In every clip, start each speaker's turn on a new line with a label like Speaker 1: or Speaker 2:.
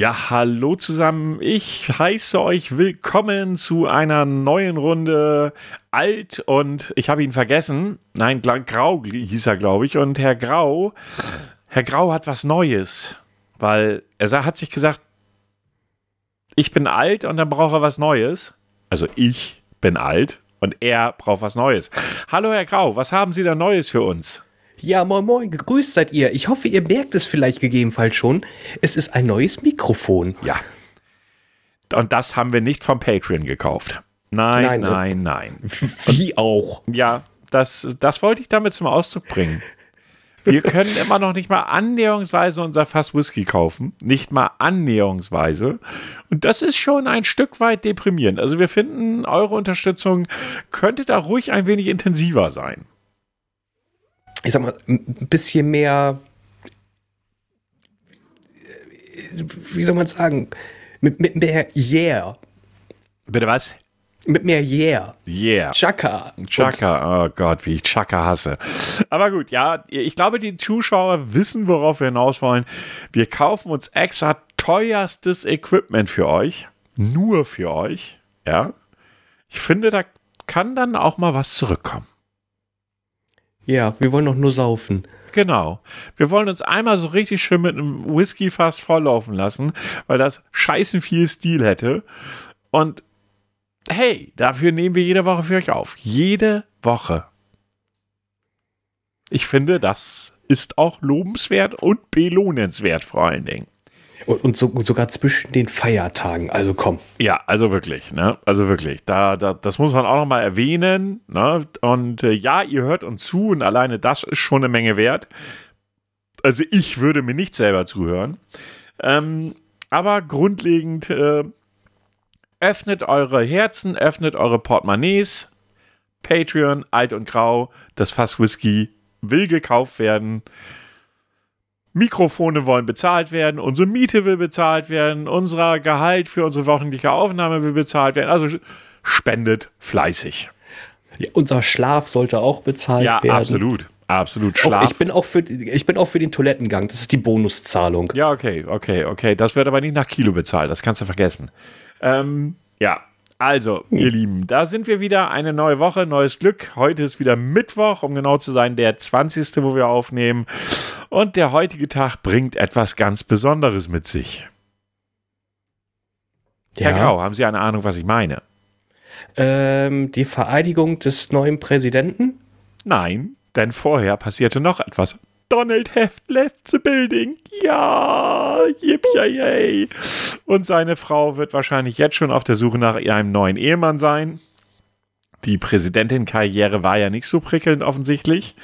Speaker 1: Ja, hallo zusammen. Ich heiße euch willkommen zu einer neuen Runde Alt und ich habe ihn vergessen. Nein, Grau hieß er, glaube ich. Und Herr Grau, Herr Grau hat was Neues, weil er hat sich gesagt, ich bin alt und dann braucht er was Neues. Also ich bin alt und er braucht was Neues. Hallo Herr Grau, was haben Sie da Neues für uns?
Speaker 2: Ja, moin moin, gegrüßt seid ihr. Ich hoffe, ihr merkt es vielleicht gegebenenfalls schon. Es ist ein neues Mikrofon.
Speaker 1: Ja. Und das haben wir nicht vom Patreon gekauft. Nein, nein, nein, nein.
Speaker 2: Wie auch.
Speaker 1: Ja, das, das wollte ich damit zum Ausdruck bringen. Wir können immer noch nicht mal annäherungsweise unser Fass Whisky kaufen. Nicht mal annäherungsweise. Und das ist schon ein Stück weit deprimierend. Also wir finden, eure Unterstützung könnte da ruhig ein wenig intensiver sein
Speaker 2: ich sag mal, ein bisschen mehr, wie soll man sagen, mit, mit mehr Yeah.
Speaker 1: Bitte was?
Speaker 2: Mit mehr Yeah.
Speaker 1: Yeah.
Speaker 2: Chaka.
Speaker 1: Chaka. Oh Gott, wie ich Chaka hasse. Aber gut, ja, ich glaube, die Zuschauer wissen, worauf wir hinaus wollen. Wir kaufen uns extra teuerstes Equipment für euch. Nur für euch. Ja. Ich finde, da kann dann auch mal was zurückkommen.
Speaker 2: Ja, wir wollen doch nur saufen.
Speaker 1: Genau. Wir wollen uns einmal so richtig schön mit einem Whisky fast volllaufen lassen, weil das scheißen viel Stil hätte. Und hey, dafür nehmen wir jede Woche für euch auf. Jede Woche. Ich finde, das ist auch lobenswert und belohnenswert vor allen Dingen.
Speaker 2: Und, und, so, und, sogar zwischen den Feiertagen, also komm.
Speaker 1: Ja, also wirklich, ne? Also wirklich. Da, da, das muss man auch nochmal erwähnen. Ne? Und äh, ja, ihr hört uns zu und alleine das ist schon eine Menge wert. Also ich würde mir nicht selber zuhören. Ähm, aber grundlegend äh, öffnet eure Herzen, öffnet eure Portemonnaies. Patreon, alt und grau, das Fass Whisky will gekauft werden. Mikrofone wollen bezahlt werden, unsere Miete will bezahlt werden, unser Gehalt für unsere wöchentliche Aufnahme will bezahlt werden. Also spendet fleißig.
Speaker 2: Ja, unser Schlaf sollte auch bezahlt ja, werden. Ja,
Speaker 1: absolut. Absolut
Speaker 2: Schlaf. Auch, ich, bin auch für, ich bin auch für den Toilettengang. Das ist die Bonuszahlung.
Speaker 1: Ja, okay, okay, okay. Das wird aber nicht nach Kilo bezahlt. Das kannst du vergessen. Ähm, ja, also, hm. ihr Lieben, da sind wir wieder. Eine neue Woche, neues Glück. Heute ist wieder Mittwoch, um genau zu sein, der 20., wo wir aufnehmen. Und der heutige Tag bringt etwas ganz Besonderes mit sich. Ja. Herr Grau, haben Sie eine Ahnung, was ich meine?
Speaker 2: Ähm, die Vereidigung des neuen Präsidenten?
Speaker 1: Nein, denn vorher passierte noch etwas. Donald Heft left the building. Ja, yippie Und seine Frau wird wahrscheinlich jetzt schon auf der Suche nach einem neuen Ehemann sein. Die Präsidentin-Karriere war ja nicht so prickelnd offensichtlich.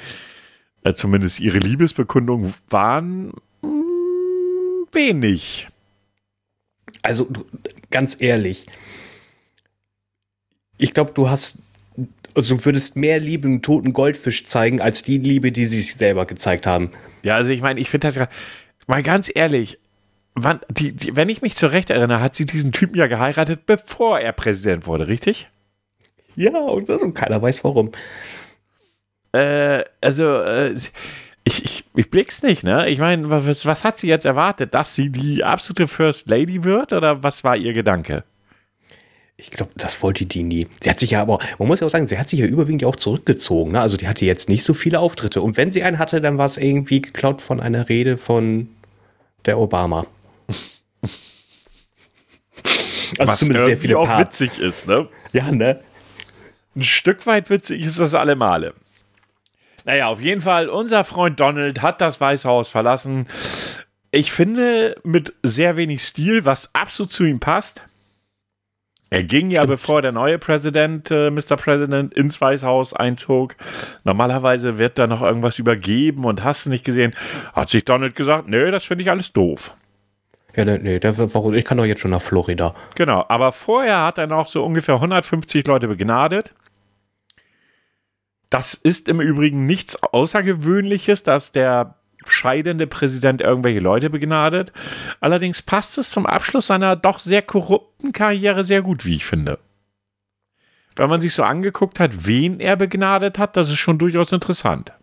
Speaker 1: Äh, zumindest ihre Liebesbekundungen waren mh, mm, wenig.
Speaker 2: Also ganz ehrlich, ich glaube, du hast also du würdest mehr Liebe im toten Goldfisch zeigen, als die Liebe, die sie sich selber gezeigt haben.
Speaker 1: Ja, also ich meine, ich finde das mal ganz ehrlich, wann, die, die, wenn ich mich zurecht erinnere, hat sie diesen Typen ja geheiratet, bevor er Präsident wurde, richtig?
Speaker 2: Ja, und, und keiner weiß warum.
Speaker 1: Äh, also, äh, ich, ich, ich blick's nicht, ne? Ich meine, was, was hat sie jetzt erwartet? Dass sie die absolute First Lady wird oder was war ihr Gedanke?
Speaker 2: Ich glaube, das wollte die nie. Sie hat sich ja aber, man muss ja auch sagen, sie hat sich ja überwiegend auch zurückgezogen. Ne? Also die hatte jetzt nicht so viele Auftritte. Und wenn sie einen hatte, dann war es irgendwie geklaut von einer Rede von der Obama.
Speaker 1: also Was zumindest sehr viele auch Part. witzig ist, ne?
Speaker 2: Ja, ne?
Speaker 1: Ein Stück weit witzig ist das alle Male. Naja, auf jeden Fall, unser Freund Donald hat das Weiße Haus verlassen. Ich finde, mit sehr wenig Stil, was absolut zu ihm passt. Er ging ja, Stimmt. bevor der neue Präsident, äh, Mr. President, ins Weißhaus einzog. Normalerweise wird da noch irgendwas übergeben und hast du nicht gesehen. Hat sich Donald gesagt, nee, das finde ich alles doof.
Speaker 2: Ja, nee, nee der, ich kann doch jetzt schon nach Florida.
Speaker 1: Genau, aber vorher hat er noch so ungefähr 150 Leute begnadet. Das ist im Übrigen nichts Außergewöhnliches, dass der scheidende Präsident irgendwelche Leute begnadet. Allerdings passt es zum Abschluss seiner doch sehr korrupten Karriere sehr gut, wie ich finde. Wenn man sich so angeguckt hat, wen er begnadet hat, das ist schon durchaus interessant.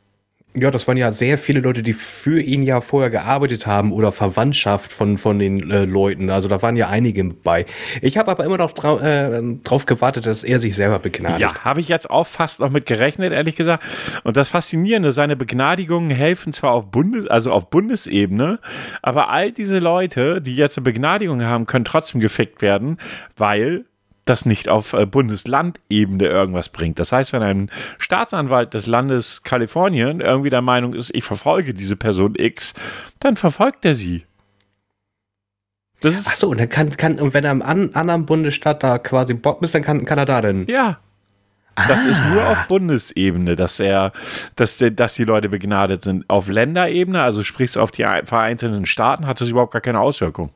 Speaker 2: Ja, das waren ja sehr viele Leute, die für ihn ja vorher gearbeitet haben oder Verwandtschaft von, von den äh, Leuten. Also da waren ja einige bei. Ich habe aber immer noch trau äh, drauf gewartet, dass er sich selber begnadigt.
Speaker 1: Ja, habe ich jetzt auch fast noch mit gerechnet, ehrlich gesagt. Und das Faszinierende, seine Begnadigungen helfen zwar auf Bundes, also auf Bundesebene, aber all diese Leute, die jetzt eine Begnadigung haben, können trotzdem gefickt werden, weil das nicht auf äh, Bundeslandebene irgendwas bringt. Das heißt, wenn ein Staatsanwalt des Landes Kalifornien irgendwie der Meinung ist, ich verfolge diese Person X, dann verfolgt er sie.
Speaker 2: Das ist Ach so, und dann kann, kann und wenn er im an, anderen Bundesstaat da quasi Bock ist, dann kann, kann er da denn.
Speaker 1: Ja. Das ah. ist nur auf Bundesebene, dass er, dass, dass die Leute begnadet sind. Auf Länderebene, also sprichst du auf die vereinzelten Staaten, hat das überhaupt gar keine Auswirkung.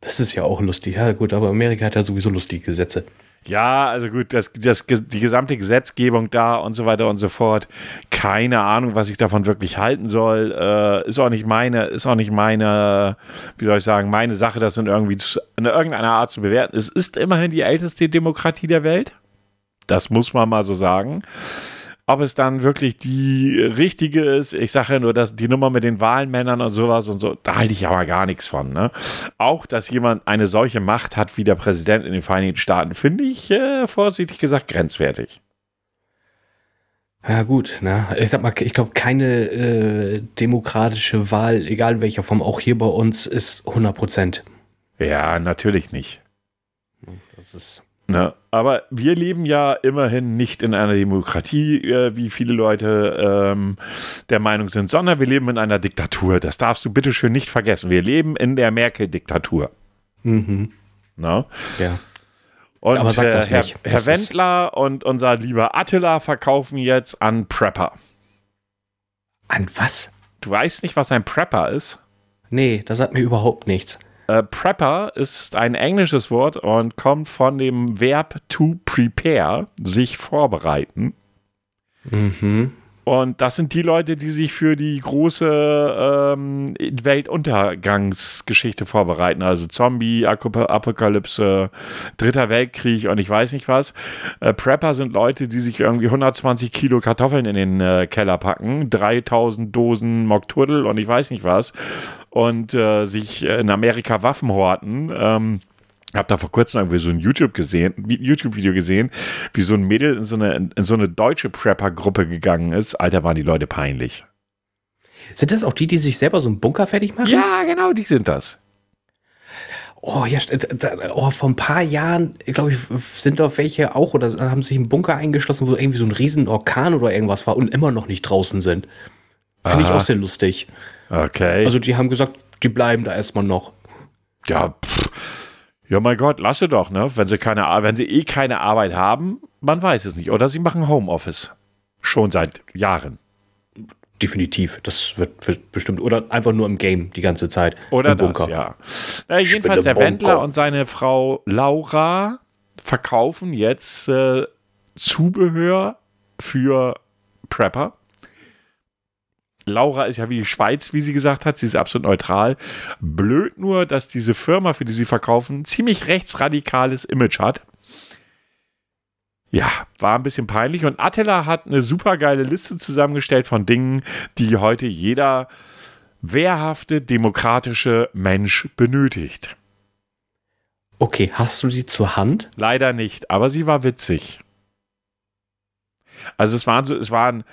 Speaker 2: Das ist ja auch lustig. Ja, gut, aber Amerika hat ja sowieso lustige Gesetze.
Speaker 1: Ja, also gut, das, das, die gesamte Gesetzgebung da und so weiter und so fort. Keine Ahnung, was ich davon wirklich halten soll. Äh, ist auch nicht meine, ist auch nicht meine, wie soll ich sagen, meine Sache, das in irgendwie zu, in irgendeiner Art zu bewerten. Es ist immerhin die älteste Demokratie der Welt. Das muss man mal so sagen. Ob es dann wirklich die richtige ist, ich sage ja nur, dass die Nummer mit den Wahlmännern und sowas und so, da halte ich aber gar nichts von. Ne? Auch, dass jemand eine solche Macht hat wie der Präsident in den Vereinigten Staaten, finde ich äh, vorsichtig gesagt grenzwertig.
Speaker 2: Ja gut, ne? ich sag mal, ich glaube, keine äh, demokratische Wahl, egal welcher Form, auch hier bei uns, ist 100 Prozent.
Speaker 1: Ja, natürlich nicht. Das ist Ne? Aber wir leben ja immerhin nicht in einer Demokratie, äh, wie viele Leute ähm, der Meinung sind, sondern wir leben in einer Diktatur. Das darfst du bitte schön nicht vergessen. Wir leben in der Merkel-Diktatur. Mhm. Ne? Ja. Und Aber sag das äh, Herr, nicht. Herr Wendler und unser lieber Attila verkaufen jetzt an Prepper.
Speaker 2: An was?
Speaker 1: Du weißt nicht, was ein Prepper ist?
Speaker 2: Nee, das sagt mir überhaupt nichts.
Speaker 1: Äh, Prepper ist ein englisches Wort und kommt von dem Verb to prepare, sich vorbereiten. Mhm. Und das sind die Leute, die sich für die große ähm, Weltuntergangsgeschichte vorbereiten. Also Zombie, Apokalypse, Dritter Weltkrieg und ich weiß nicht was. Äh, Prepper sind Leute, die sich irgendwie 120 Kilo Kartoffeln in den äh, Keller packen, 3000 Dosen Mockturtle und ich weiß nicht was und äh, sich in Amerika Waffen horten. Ähm, hab da vor kurzem irgendwie so ein YouTube gesehen, YouTube-Video gesehen, wie so ein Mädel in so eine, in so eine deutsche Prepper-Gruppe gegangen ist. Alter, waren die Leute peinlich.
Speaker 2: Sind das auch die, die sich selber so einen Bunker fertig machen?
Speaker 1: Ja, genau, die sind das.
Speaker 2: Oh, ja, oh, vor ein paar Jahren, glaube ich, sind doch welche auch oder haben sich einen Bunker eingeschlossen, wo irgendwie so ein riesen Orkan oder irgendwas war und immer noch nicht draußen sind. Finde ich auch sehr lustig.
Speaker 1: Okay.
Speaker 2: Also die haben gesagt, die bleiben da erstmal noch.
Speaker 1: Ja, pff. Ja, mein Gott, lasse doch, ne? Wenn sie keine, wenn sie eh keine Arbeit haben, man weiß es nicht. Oder sie machen Homeoffice. Schon seit Jahren.
Speaker 2: Definitiv. Das wird, wird, bestimmt. Oder einfach nur im Game die ganze Zeit.
Speaker 1: Oder das, ja. Na, jedenfalls der Wendler und seine Frau Laura verkaufen jetzt äh, Zubehör für Prepper. Laura ist ja wie die Schweiz, wie sie gesagt hat. Sie ist absolut neutral. Blöd nur, dass diese Firma, für die sie verkaufen, ziemlich rechtsradikales Image hat. Ja, war ein bisschen peinlich. Und Attila hat eine super geile Liste zusammengestellt von Dingen, die heute jeder wehrhafte, demokratische Mensch benötigt.
Speaker 2: Okay, hast du sie zur Hand?
Speaker 1: Leider nicht, aber sie war witzig. Also es waren so, es waren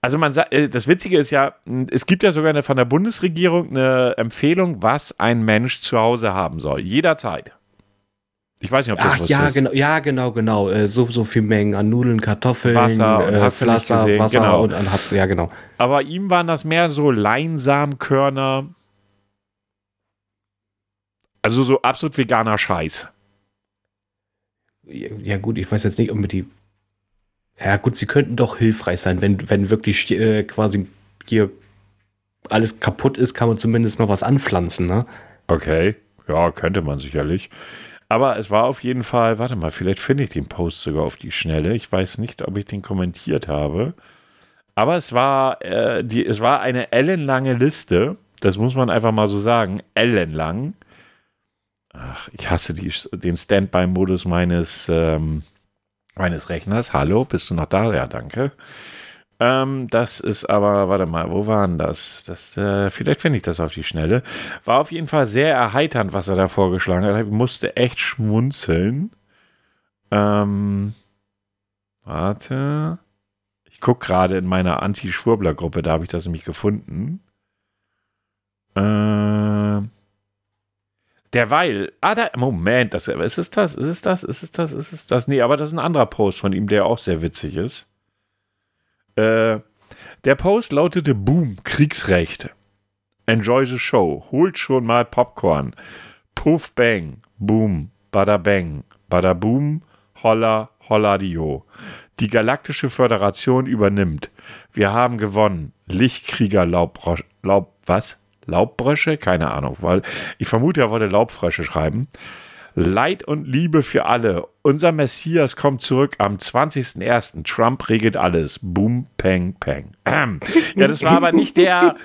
Speaker 1: also man sagt, äh, das Witzige ist ja, es gibt ja sogar eine, von der Bundesregierung eine Empfehlung, was ein Mensch zu Hause haben soll. Jederzeit. Ich weiß nicht, ob das
Speaker 2: Ach, was ja, ist. Genau, ja, genau, genau. Äh, so, so viel Mengen an Nudeln, Kartoffeln,
Speaker 1: Wasser, äh, Wasser,
Speaker 2: Wasser
Speaker 1: genau.
Speaker 2: und an, ja, genau.
Speaker 1: Aber ihm waren das mehr so Leinsamkörner. Also so absolut veganer Scheiß.
Speaker 2: Ja, gut, ich weiß jetzt nicht, ob mir die ja, gut, sie könnten doch hilfreich sein, wenn, wenn wirklich äh, quasi hier alles kaputt ist, kann man zumindest noch was anpflanzen, ne?
Speaker 1: Okay, ja, könnte man sicherlich. Aber es war auf jeden Fall, warte mal, vielleicht finde ich den Post sogar auf die Schnelle. Ich weiß nicht, ob ich den kommentiert habe. Aber es war, äh, die, es war eine ellenlange Liste. Das muss man einfach mal so sagen. Ellenlang. Ach, ich hasse die, den Standby-Modus meines ähm, meines Rechners. Hallo, bist du noch da? Ja, danke. Ähm, das ist aber, warte mal, wo waren das? das äh, vielleicht finde ich das auf die Schnelle. War auf jeden Fall sehr erheiternd, was er da vorgeschlagen hat. Ich musste echt schmunzeln. Ähm, warte. Ich gucke gerade in meiner Anti-Schwurbler-Gruppe, da habe ich das nämlich gefunden. Äh, derweil, ah, da, Moment, das, ist es das? Ist es das? Ist es das? Ist es das? Nee, aber das ist ein anderer Post von ihm, der auch sehr witzig ist. Äh, der Post lautete Boom, Kriegsrecht. Enjoy the show. Holt schon mal Popcorn. Puff bang, boom, bada bang, bada boom, holla, holla dio. Die galaktische Föderation übernimmt. Wir haben gewonnen. Lichtkrieger Laubrosch, Laub, was? Laubbrösche? Keine Ahnung, weil ich vermute, er wollte Laubfrösche schreiben. Leid und Liebe für alle. Unser Messias kommt zurück am 20.01. Trump regelt alles. Boom, peng, peng. Ähm. Ja, das war aber nicht der.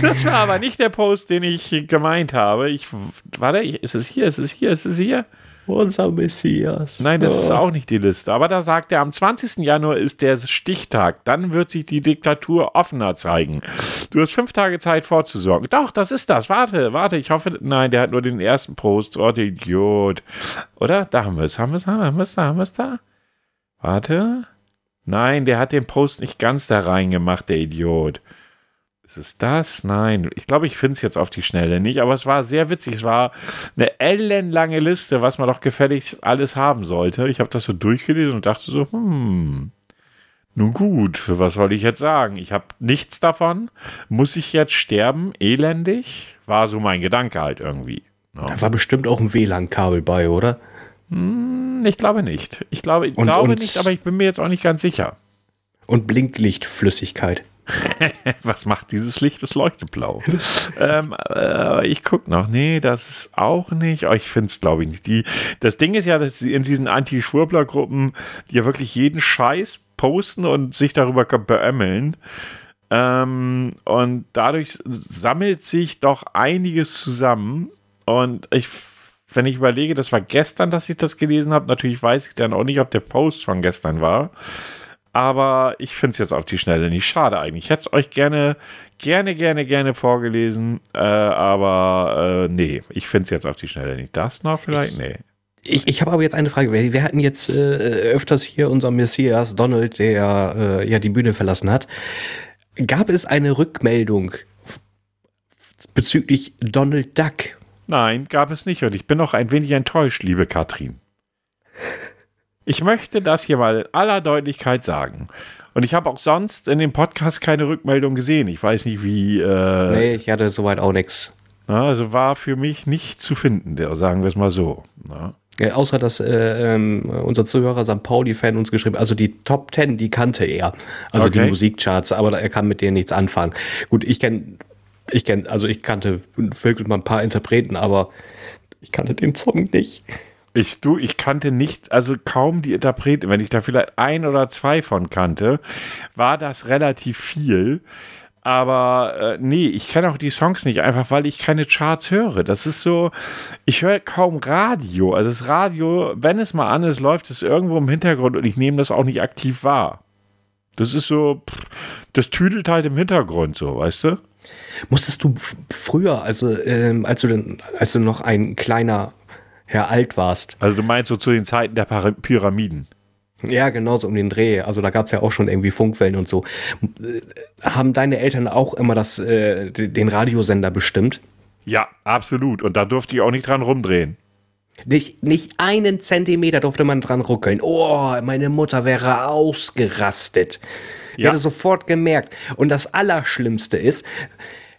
Speaker 1: das war aber nicht der Post, den ich gemeint habe. Ich, warte, ist es hier? Ist es hier? Ist es hier?
Speaker 2: Unser Messias.
Speaker 1: Nein, das oh. ist auch nicht die Liste. Aber da sagt er, am 20. Januar ist der Stichtag. Dann wird sich die Diktatur offener zeigen. Du hast fünf Tage Zeit vorzusorgen. Doch, das ist das. Warte, warte. Ich hoffe, nein, der hat nur den ersten Post. Oh, der Idiot. Oder? Da haben wir es. Haben wir es? Haben wir es da? Haben wir es da? Warte. Nein, der hat den Post nicht ganz da reingemacht, der Idiot. Ist es das? Nein. Ich glaube, ich finde es jetzt auf die Schnelle nicht, aber es war sehr witzig. Es war eine ellenlange Liste, was man doch gefälligst alles haben sollte. Ich habe das so durchgelesen und dachte so, hm, nun gut, was soll ich jetzt sagen? Ich habe nichts davon. Muss ich jetzt sterben? Elendig? War so mein Gedanke halt irgendwie.
Speaker 2: Ja. Da war bestimmt auch ein WLAN-Kabel bei, oder?
Speaker 1: Hm, ich glaube nicht. Ich glaube, ich und, glaube und nicht, aber ich bin mir jetzt auch nicht ganz sicher.
Speaker 2: Und Blinklichtflüssigkeit.
Speaker 1: Was macht dieses Licht? Es leuchtet blau. ähm, äh, ich gucke noch. Nee, das ist auch nicht. Oh, ich finde es, glaube ich, nicht. Die, das Ding ist ja, dass in diesen Anti-Schwurbler-Gruppen, die ja wirklich jeden Scheiß posten und sich darüber beömmeln. Ähm, und dadurch sammelt sich doch einiges zusammen. Und ich, wenn ich überlege, das war gestern, dass ich das gelesen habe, natürlich weiß ich dann auch nicht, ob der Post von gestern war aber ich finde es jetzt auf die Schnelle nicht schade eigentlich. Ich hätte es euch gerne, gerne, gerne, gerne vorgelesen, äh, aber äh, nee, ich finde es jetzt auf die Schnelle nicht. Das noch vielleicht? Nee.
Speaker 2: Ich, ich habe aber jetzt eine Frage. Wir, wir hatten jetzt äh, öfters hier unser Messias Donald, der äh, ja die Bühne verlassen hat. Gab es eine Rückmeldung bezüglich Donald Duck?
Speaker 1: Nein, gab es nicht. Und ich bin noch ein wenig enttäuscht, liebe Katrin. Ich möchte das hier mal in aller Deutlichkeit sagen. Und ich habe auch sonst in dem Podcast keine Rückmeldung gesehen. Ich weiß nicht, wie. Äh,
Speaker 2: nee, ich hatte soweit auch nichts.
Speaker 1: Also war für mich nicht zu finden, sagen wir es mal so.
Speaker 2: Na? Ja, außer dass äh, ähm, unser Zuhörer St. Pauli-Fan uns geschrieben also die Top Ten, die kannte er. Also okay. die Musikcharts, aber er kann mit denen nichts anfangen. Gut, ich kenne, ich kenne, also ich kannte wirklich mal ein paar Interpreten, aber ich kannte den Song nicht.
Speaker 1: Ich, du, ich kannte nicht, also kaum die Interpreten. Wenn ich da vielleicht ein oder zwei von kannte, war das relativ viel. Aber äh, nee, ich kenne auch die Songs nicht, einfach weil ich keine Charts höre. Das ist so, ich höre kaum Radio. Also das Radio, wenn es mal an ist, läuft es irgendwo im Hintergrund und ich nehme das auch nicht aktiv wahr. Das ist so, das tüdelt halt im Hintergrund so, weißt du?
Speaker 2: Musstest du früher, also ähm, als, du denn, als du noch ein kleiner Herr alt warst.
Speaker 1: Also du meinst so zu den Zeiten der Pyramiden.
Speaker 2: Ja, genau so um den Dreh. Also da gab es ja auch schon irgendwie Funkwellen und so. Haben deine Eltern auch immer das, äh, den Radiosender bestimmt?
Speaker 1: Ja, absolut. Und da durfte ich auch nicht dran rumdrehen.
Speaker 2: Nicht, nicht einen Zentimeter durfte man dran ruckeln. Oh, meine Mutter wäre ausgerastet. Ich ja. hätte sofort gemerkt. Und das Allerschlimmste ist,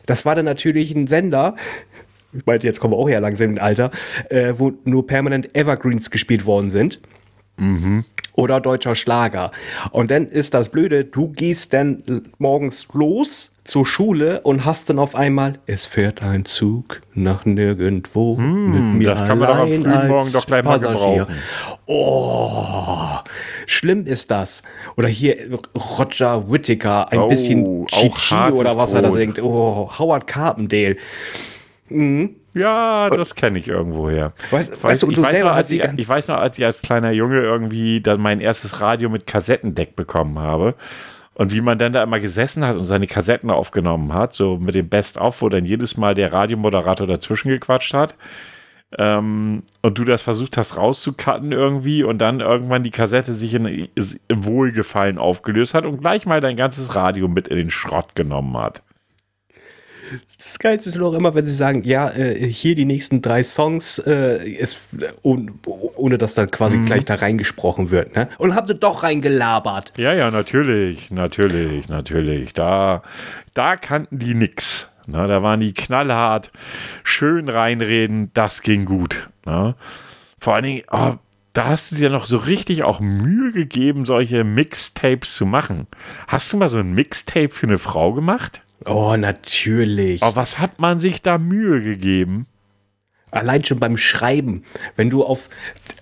Speaker 2: das war dann natürlich ein Sender, ich meinte, jetzt kommen wir auch ja langsam im Alter, äh, wo nur permanent Evergreens gespielt worden sind. Mhm. Oder deutscher Schlager. Und dann ist das Blöde, du gehst dann morgens los zur Schule und hast dann auf einmal, es fährt ein Zug nach nirgendwo hm, mit mir Das kann man doch am frühen Morgen doch gleich Passagier. mal gebrauchen. Oh, schlimm ist das. Oder hier Roger Whittaker, ein oh, bisschen Chichi oder was er da singt. Oh, Howard Carpendale. Mhm.
Speaker 1: Ja, das kenne ich irgendwoher.
Speaker 2: Weißt,
Speaker 1: Ich weiß,
Speaker 2: weißt du,
Speaker 1: ich, weiß noch, als ich, weiß noch, als ich als kleiner Junge irgendwie dann mein erstes Radio mit Kassettendeck bekommen habe. Und wie man dann da immer gesessen hat und seine Kassetten aufgenommen hat, so mit dem Best-of, wo dann jedes Mal der Radiomoderator dazwischen gequatscht hat. Ähm, und du das versucht hast rauszucutten irgendwie und dann irgendwann die Kassette sich in, im Wohlgefallen aufgelöst hat und gleich mal dein ganzes Radio mit in den Schrott genommen hat.
Speaker 2: Das Geilste ist nur immer, wenn sie sagen, ja, äh, hier die nächsten drei Songs, äh, ist, ohne, ohne dass dann quasi gleich da reingesprochen wird, ne? Und haben sie doch reingelabert.
Speaker 1: Ja, ja, natürlich, natürlich, natürlich. Da, da kannten die nix. Na, da waren die knallhart, schön reinreden, das ging gut. Na? Vor allen Dingen, oh, da hast du dir noch so richtig auch Mühe gegeben, solche Mixtapes zu machen. Hast du mal so ein Mixtape für eine Frau gemacht?
Speaker 2: Oh, natürlich.
Speaker 1: Oh, was hat man sich da Mühe gegeben?
Speaker 2: Allein schon beim Schreiben, wenn du auf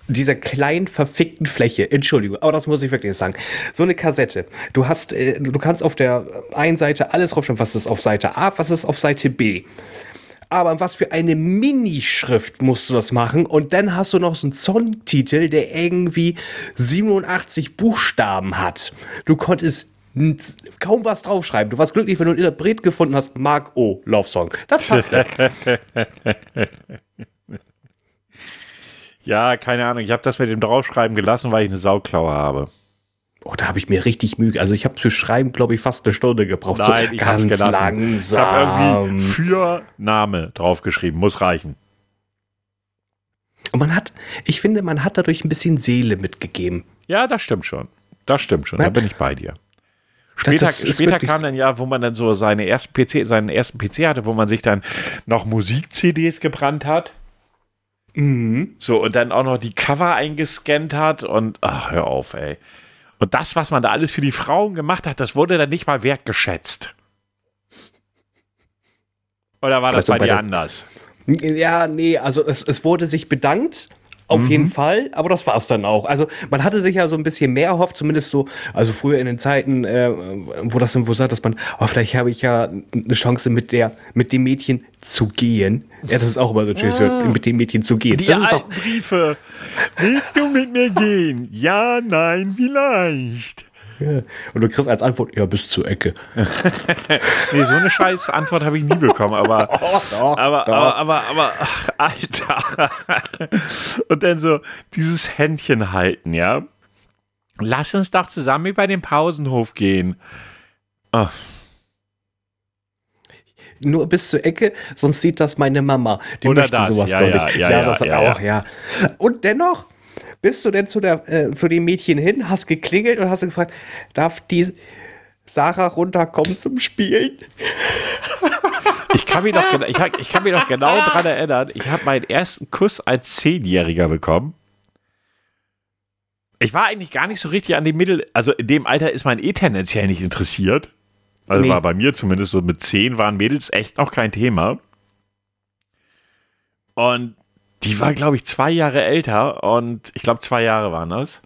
Speaker 2: dieser kleinen verfickten Fläche, Entschuldigung, aber das muss ich wirklich sagen, so eine Kassette, du hast, äh, du kannst auf der einen Seite alles draufschreiben, was ist auf Seite A, was ist auf Seite B. Aber was für eine Minischrift musst du das machen und dann hast du noch so einen Songtitel, der irgendwie 87 Buchstaben hat. Du konntest kaum was draufschreiben. Du warst glücklich, wenn du einen Interpret gefunden hast. Mark O. Love Song. Das passte.
Speaker 1: Ja, keine Ahnung. Ich habe das mit dem Draufschreiben gelassen, weil ich eine Sauklaue habe.
Speaker 2: Oh, da habe ich mir richtig Mühe. Also ich habe für Schreiben, glaube ich, fast eine Stunde gebraucht.
Speaker 1: Nein,
Speaker 2: so
Speaker 1: ich habe
Speaker 2: ganz
Speaker 1: gelassen. Ich habe
Speaker 2: langsam.
Speaker 1: irgendwie für Name draufgeschrieben. Muss reichen.
Speaker 2: Und man hat, ich finde, man hat dadurch ein bisschen Seele mitgegeben.
Speaker 1: Ja, das stimmt schon. Das stimmt schon. Da bin ich bei dir. Später,
Speaker 2: das
Speaker 1: später kam dann ja, wo man dann so seine ersten PC, seinen ersten PC hatte, wo man sich dann noch Musik-CDs gebrannt hat.
Speaker 2: Mhm.
Speaker 1: So, und dann auch noch die Cover eingescannt hat und ach, hör auf, ey. Und das, was man da alles für die Frauen gemacht hat, das wurde dann nicht mal wertgeschätzt. Oder war das
Speaker 2: Also
Speaker 1: bei,
Speaker 2: bei
Speaker 1: dir
Speaker 2: der-
Speaker 1: anders?
Speaker 2: Ja, nee, also es, es wurde sich bedankt. Auf
Speaker 1: Mhm.
Speaker 2: jeden Fall, aber das war es dann auch. Also man hatte sich ja so ein bisschen mehr erhofft, zumindest so, also früher in den Zeiten, äh, wo das dann wo sagt, dass man, oh, vielleicht habe ich ja eine Chance mit der, mit dem Mädchen zu gehen. Ja, das ist auch immer so schön, so, mit dem Mädchen zu gehen.
Speaker 1: Ah. Die
Speaker 2: das ist doch,
Speaker 1: Briefe. Willst du mit mir gehen? Ja, nein, vielleicht.
Speaker 2: Ja. Und du kriegst als Antwort, ja, bis zur Ecke.
Speaker 1: Nee, so eine scheiß Antwort habe ich nie bekommen, aber,
Speaker 2: doch,
Speaker 1: aber,
Speaker 2: doch.
Speaker 1: aber, aber, aber, ach, Alter. Und dann so dieses Händchen halten, ja. Lass uns doch zusammen über den Pausenhof gehen. Ah,
Speaker 2: Nur bis zur Ecke, sonst sieht das meine Mama. Die
Speaker 1: Oder
Speaker 2: möchte
Speaker 1: das,
Speaker 2: sowas,
Speaker 1: ja,
Speaker 2: glaub
Speaker 1: ja,
Speaker 2: ich.
Speaker 1: ja, ja,
Speaker 2: das
Speaker 1: ja,
Speaker 2: auch, ja. Und dennoch bist du denn zu, der, äh, zu dem Mädchen hin, hast geklingelt und hast gefragt, darf die Sarah runterkommen zum Spielen?
Speaker 1: Ich kann mich doch, gena- ich, ich kann mich doch genau daran erinnern, ich habe meinen ersten Kuss als Zehnjähriger bekommen. Ich war eigentlich gar nicht so richtig an dem Mittel, also in dem Alter ist man eh tendenziell nicht interessiert. Also
Speaker 2: Nee.
Speaker 1: war bei mir zumindest so mit zehn waren Mädels echt noch kein Thema. Und die war, glaube ich, zwei Jahre älter und ich glaube, zwei Jahre waren das.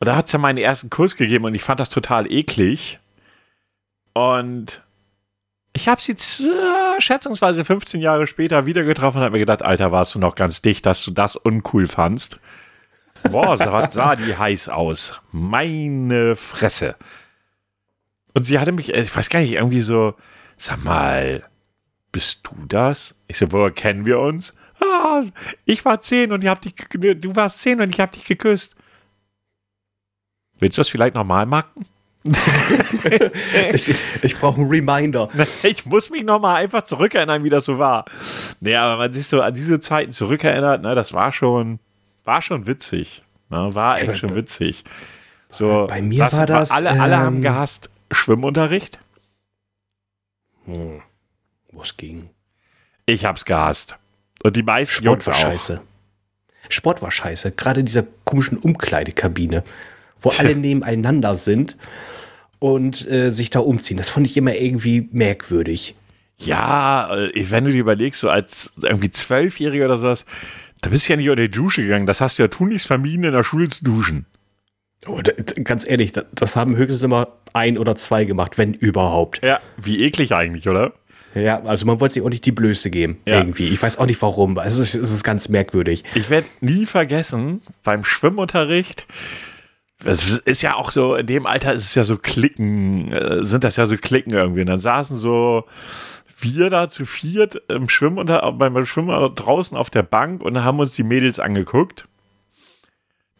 Speaker 1: Und da hat es ja meinen ersten Kuss gegeben und ich fand das total eklig. Und ich habe sie äh, schätzungsweise 15 Jahre später wieder getroffen und habe mir gedacht, Alter, warst du noch ganz dicht, dass du das uncool fandst. Boah, sah, sah die heiß aus. Meine Fresse. Und sie hatte mich, äh, ich weiß gar nicht, irgendwie so, sag mal, bist du das? Ich so, woher kennen wir uns? Ah, ich war zehn und ich hab dich, ge- du warst zehn und ich hab dich geküsst. Willst du das vielleicht nochmal machen?
Speaker 2: Ich, ich brauche einen Reminder.
Speaker 1: Ich muss mich noch mal einfach zurückerinnern, wie das so war. Naja, aber wenn man sich so an diese Zeiten zurückerinnert, ne, das war schon, war schon witzig. Ne, war echt schon witzig. So,
Speaker 2: Bei mir war das,
Speaker 1: Alle, alle haben
Speaker 2: ähm,
Speaker 1: gehasst Schwimmunterricht.
Speaker 2: Hm. Wo es ging.
Speaker 1: Ich hab's gehasst. Und die meisten
Speaker 2: Sport
Speaker 1: Jungs
Speaker 2: war
Speaker 1: auch.
Speaker 2: scheiße. Sport war scheiße. Gerade in dieser komischen Umkleidekabine, wo alle nebeneinander sind und äh, sich da umziehen. Das fand ich immer irgendwie merkwürdig.
Speaker 1: Ja, äh, wenn du dir überlegst, so als irgendwie Zwölfjähriger oder sowas, da bist du ja nicht unter die Dusche gegangen. Das hast du ja tunlichst vermieden, in der Schule zu duschen.
Speaker 2: Oh, da, ganz ehrlich, da, das haben höchstens immer ein oder zwei gemacht, wenn überhaupt.
Speaker 1: Ja, wie eklig eigentlich, oder?
Speaker 2: Ja, also man wollte sich auch nicht die Blöße geben,
Speaker 1: Ja.
Speaker 2: irgendwie. Ich weiß auch nicht warum. Es ist, es ist ganz merkwürdig.
Speaker 1: Ich werde nie vergessen, beim Schwimmunterricht, es ist ja auch so, in dem Alter ist es ja so Klicken, äh, sind das ja so Klicken irgendwie. Und dann saßen so wir da zu viert im Schwimmunter, beim Schwimmen draußen auf der Bank und haben uns die Mädels angeguckt,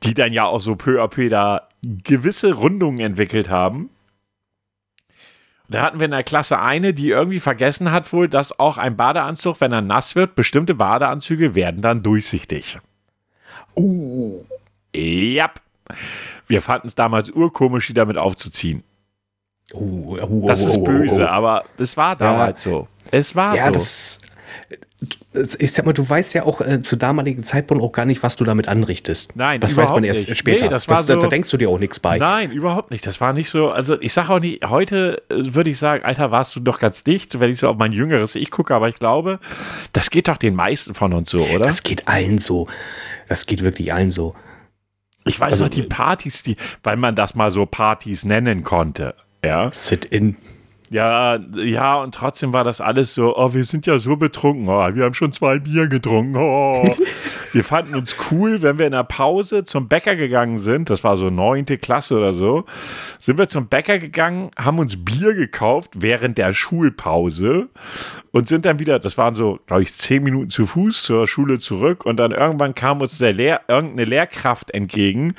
Speaker 1: die dann ja auch so peu à peu da gewisse Rundungen entwickelt haben. Da hatten wir in der Klasse eine, die irgendwie vergessen hat wohl, dass auch ein Badeanzug, wenn er nass wird, bestimmte Badeanzüge werden dann durchsichtig.
Speaker 2: Uh.
Speaker 1: Ja. Wir fanden es damals urkomisch, die damit aufzuziehen.
Speaker 2: Uh, uh,
Speaker 1: Das
Speaker 2: uh,
Speaker 1: ist böse, aber es war damals so. Es war
Speaker 2: Ja,
Speaker 1: so.
Speaker 2: das. Ich sag mal, du weißt ja auch äh, zu damaligen Zeitpunkt auch gar nicht, was du damit anrichtest.
Speaker 1: Nein,
Speaker 2: das weiß man erst
Speaker 1: nicht.
Speaker 2: später.
Speaker 1: Nee, das war
Speaker 2: da, da
Speaker 1: so-
Speaker 2: denkst du dir auch nichts bei.
Speaker 1: Nein, überhaupt nicht. Das war nicht so. Also, ich sage auch nicht, heute äh, würde ich sagen, Alter, warst du doch ganz dicht, wenn ich so auf mein jüngeres Ich gucke, aber ich glaube, das geht doch den meisten von uns so, oder?
Speaker 2: Das geht allen so. Das geht wirklich allen so.
Speaker 1: ich weiß
Speaker 2: also-
Speaker 1: noch, die Partys, die, weil man das mal so Partys nennen konnte. Ja.
Speaker 2: Sit-in.
Speaker 1: Ja, ja, und trotzdem war das alles so, oh, wir sind ja so betrunken, oh, wir haben schon zwei Bier getrunken, oh. wir fanden uns cool, wenn wir in der Pause zum Bäcker gegangen sind, das war so neunte Klasse oder so, sind wir zum Bäcker gegangen, haben uns Bier gekauft während der Schulpause und sind dann wieder, das waren so, glaube ich, zehn Minuten zu Fuß zur Schule zurück und dann irgendwann kam uns der Lehr irgendeine Lehrkraft entgegen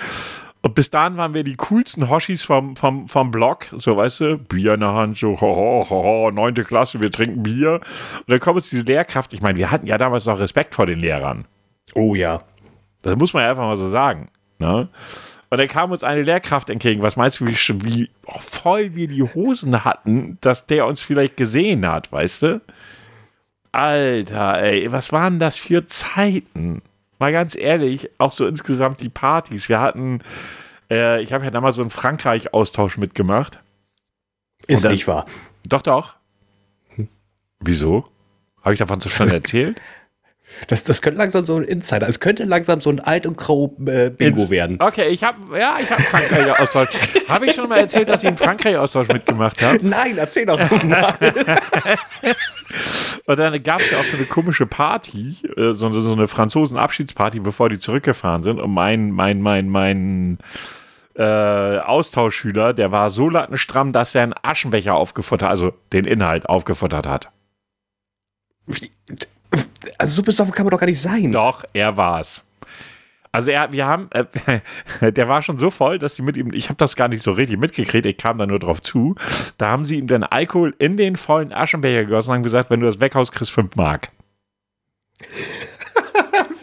Speaker 1: und bis dahin waren wir die coolsten Hoshis vom, vom, vom Block. So, weißt du, Bier in der Hand, so, ho, ho, ho, ho, neunte Klasse, wir trinken Bier. Und dann kommt uns diese Lehrkraft. Ich meine, wir hatten ja damals noch Respekt vor den Lehrern.
Speaker 2: Oh ja.
Speaker 1: Das muss man ja einfach mal so sagen. Ne? Und dann kam uns eine Lehrkraft entgegen. Was meinst du, wie, wie voll wir die Hosen hatten, dass der uns vielleicht gesehen hat, weißt du? Alter, ey, was waren das für Zeiten? Mal ganz ehrlich, auch so insgesamt die Partys. Wir hatten, äh, ich habe ja damals so einen Frankreich-Austausch mitgemacht.
Speaker 2: Ist
Speaker 1: dann-
Speaker 2: nicht wahr.
Speaker 1: Doch, doch. Wieso? Habe ich davon schon erzählt?
Speaker 2: Das, das könnte langsam so ein Insider. Es könnte langsam so ein alt und grau äh, werden.
Speaker 1: Okay, ich habe, ja, ich habe Frankreich-Austausch. habe ich schon mal erzählt, dass ich einen Frankreich-Austausch mitgemacht habe?
Speaker 2: Nein, erzähl doch mal.
Speaker 1: Und dann gab es ja auch so eine komische Party, äh, so, eine- so eine Franzosen-Abschiedsparty, bevor die zurückgefahren sind. Und mein, mein, mein, mein äh, Austauschschüler, der war so lattenstramm, dass er einen Aschenbecher aufgefuttert, also den Inhalt aufgefuttert hat.
Speaker 2: Also so besoffen kann man doch gar nicht sein.
Speaker 1: Doch, er war's. Also er, wir haben, äh, der war schon so voll, dass sie mit ihm, ich habe das gar nicht so richtig mitgekriegt, ich kam da nur drauf zu. Da haben sie ihm dann Alkohol in den vollen Aschenbecher gegossen und haben gesagt, wenn du das weghaust, kriegst du 5 Mark.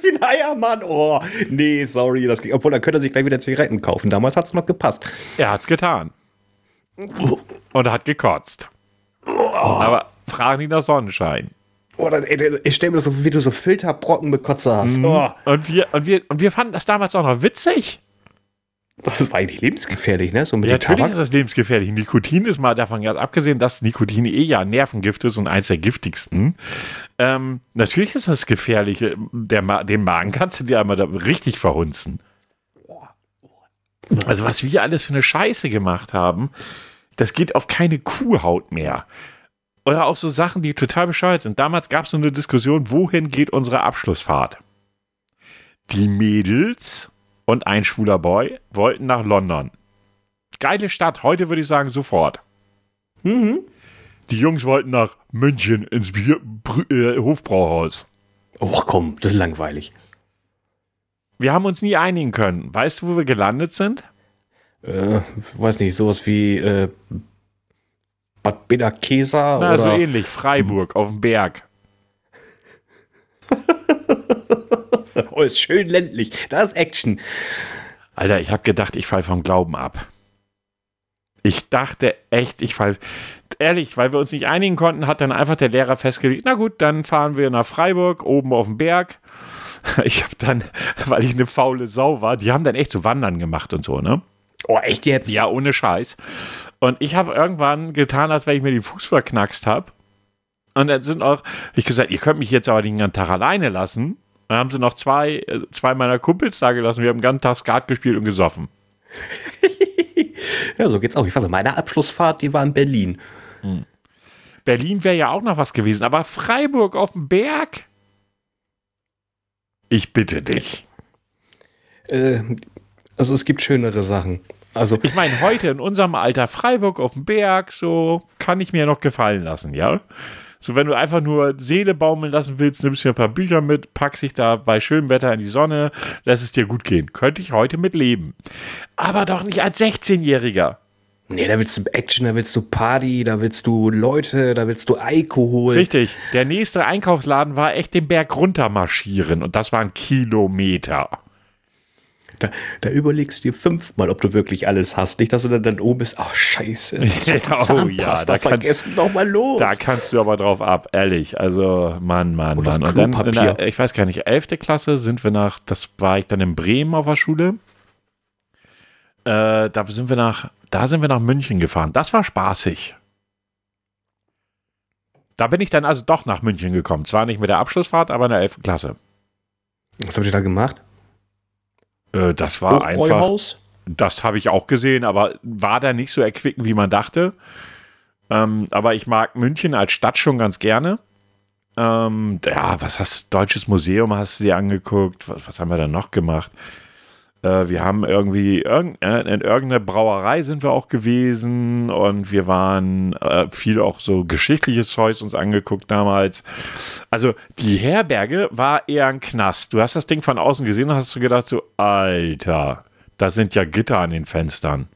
Speaker 2: Wie ein Eiermann. Oh, nee, sorry. Das, ging- obwohl, dann könnte er sich gleich wieder Zigaretten kaufen. Damals hat es noch gepasst.
Speaker 1: Er hat's getan. Und er hat gekotzt. Aber fragen ihn nach Sonnenschein.
Speaker 2: Oder ich stelle mir das so, wie du so Filterbrocken mit Kotze hast. Oh,
Speaker 1: Und wir, und, wir, und wir fanden das damals auch noch witzig.
Speaker 2: das war eigentlich lebensgefährlich, ne? So mit
Speaker 1: Ja, natürlich
Speaker 2: Tabak.
Speaker 1: ist das lebensgefährlich. Nikotin ist mal davon ganz abgesehen, dass Nikotin eh ja ein Nervengift ist und eins der giftigsten. Ähm, natürlich ist das gefährlich. Der, Ma- den Magen kannst du dir einmal da richtig verhunzen. Also, was wir alles für eine Scheiße gemacht haben, das geht auf keine Kuhhaut mehr. Oder auch so Sachen, die total bescheuert sind. Damals gab es so eine Diskussion, wohin geht unsere Abschlussfahrt? Die Mädels und ein schwuler Boy wollten nach London. Geile Stadt, heute würde ich sagen sofort.
Speaker 2: Mhm.
Speaker 1: Die Jungs wollten nach München ins Bier, äh, Hofbrauhaus.
Speaker 2: Och komm, das ist langweilig.
Speaker 1: Wir haben uns nie einigen können. Weißt du, wo wir gelandet sind?
Speaker 2: Äh, weiß nicht, sowas wie äh, Bad Bederkesa
Speaker 1: Na,
Speaker 2: oder
Speaker 1: so ähnlich. Freiburg auf dem Berg.
Speaker 2: Oh, ist schön ländlich. Da ist Action.
Speaker 1: Alter, ich habe gedacht, ich fall vom Glauben ab. Ich dachte echt, ich fall. Ehrlich, weil wir uns nicht einigen konnten, hat dann einfach der Lehrer festgelegt, na gut, dann fahren wir nach Freiburg, oben auf dem Berg. Ich habe dann, weil ich eine faule Sau war, die haben dann echt so Wandern gemacht und so, ne?
Speaker 2: Oh, echt jetzt?
Speaker 1: Ja, ohne Scheiß. Und ich habe irgendwann getan, als wenn ich mir den Fuß verknackst habe. Und dann sind auch, ich gesagt, ihr könnt mich jetzt aber den ganzen Tag alleine lassen. Dann haben sie noch zwei, zwei meiner Kumpels da gelassen. Wir haben den ganzen Tag Skat gespielt und gesoffen.
Speaker 2: Ja, so geht's auch. Ich weiß nicht, meine Abschlussfahrt, die war in Berlin.
Speaker 1: Berlin wäre ja auch noch was gewesen, aber Freiburg auf dem Berg? Ich bitte dich.
Speaker 2: Äh, also es gibt schönere Sachen. Also
Speaker 1: ich meine, heute in unserem Alter Freiburg auf dem Berg, so kann ich mir noch gefallen lassen, ja? So, wenn du einfach nur Seele baumeln lassen willst, nimmst du ein paar Bücher mit, packst dich da bei schönem Wetter in die Sonne, lässt es dir gut gehen. Könnte ich heute mit leben. Aber doch nicht als 16-Jähriger.
Speaker 2: Nee, da willst du Action, da willst du Party, da willst du Leute, da willst du Alkohol.
Speaker 1: Richtig. Der nächste Einkaufsladen war echt den Berg runter marschieren und das waren Kilometer.
Speaker 2: Da, da, überlegst du dir fünfmal, ob du wirklich alles hast. Nicht, dass du dann, dann oben bist, ach scheiße.
Speaker 1: oh ja, da vergessen
Speaker 2: kannst, noch mal los.
Speaker 1: Da kannst du aber drauf ab, ehrlich. Also, Mann, Mann, Mann. Und dann, der, ich weiß gar nicht, 11. Klasse sind wir nach, das war ich dann in Bremen auf der Schule. Äh, da sind wir nach, da sind wir nach München gefahren. Das war spaßig. Da bin ich dann also doch nach München gekommen. Zwar nicht mit der Abschlussfahrt, aber in der 11. Klasse.
Speaker 2: Was habt ihr da gemacht?
Speaker 1: Äh, das war einfach. Das habe ich auch gesehen, aber war da nicht so erquickend, wie man dachte. Ähm, aber ich mag München als Stadt schon ganz gerne. Ähm, ja, was hast Deutsches Museum hast du dir angeguckt? Was, was haben wir da noch gemacht? Äh, wir haben irgendwie irg äh, in irgendeiner Brauerei sind wir auch gewesen und wir waren äh, viel auch so geschichtliches Zeug uns angeguckt damals. Also die Herberge war eher ein Knast. Du hast das Ding von außen gesehen und hast du gedacht so, Alter, da sind ja Gitter an den Fenstern.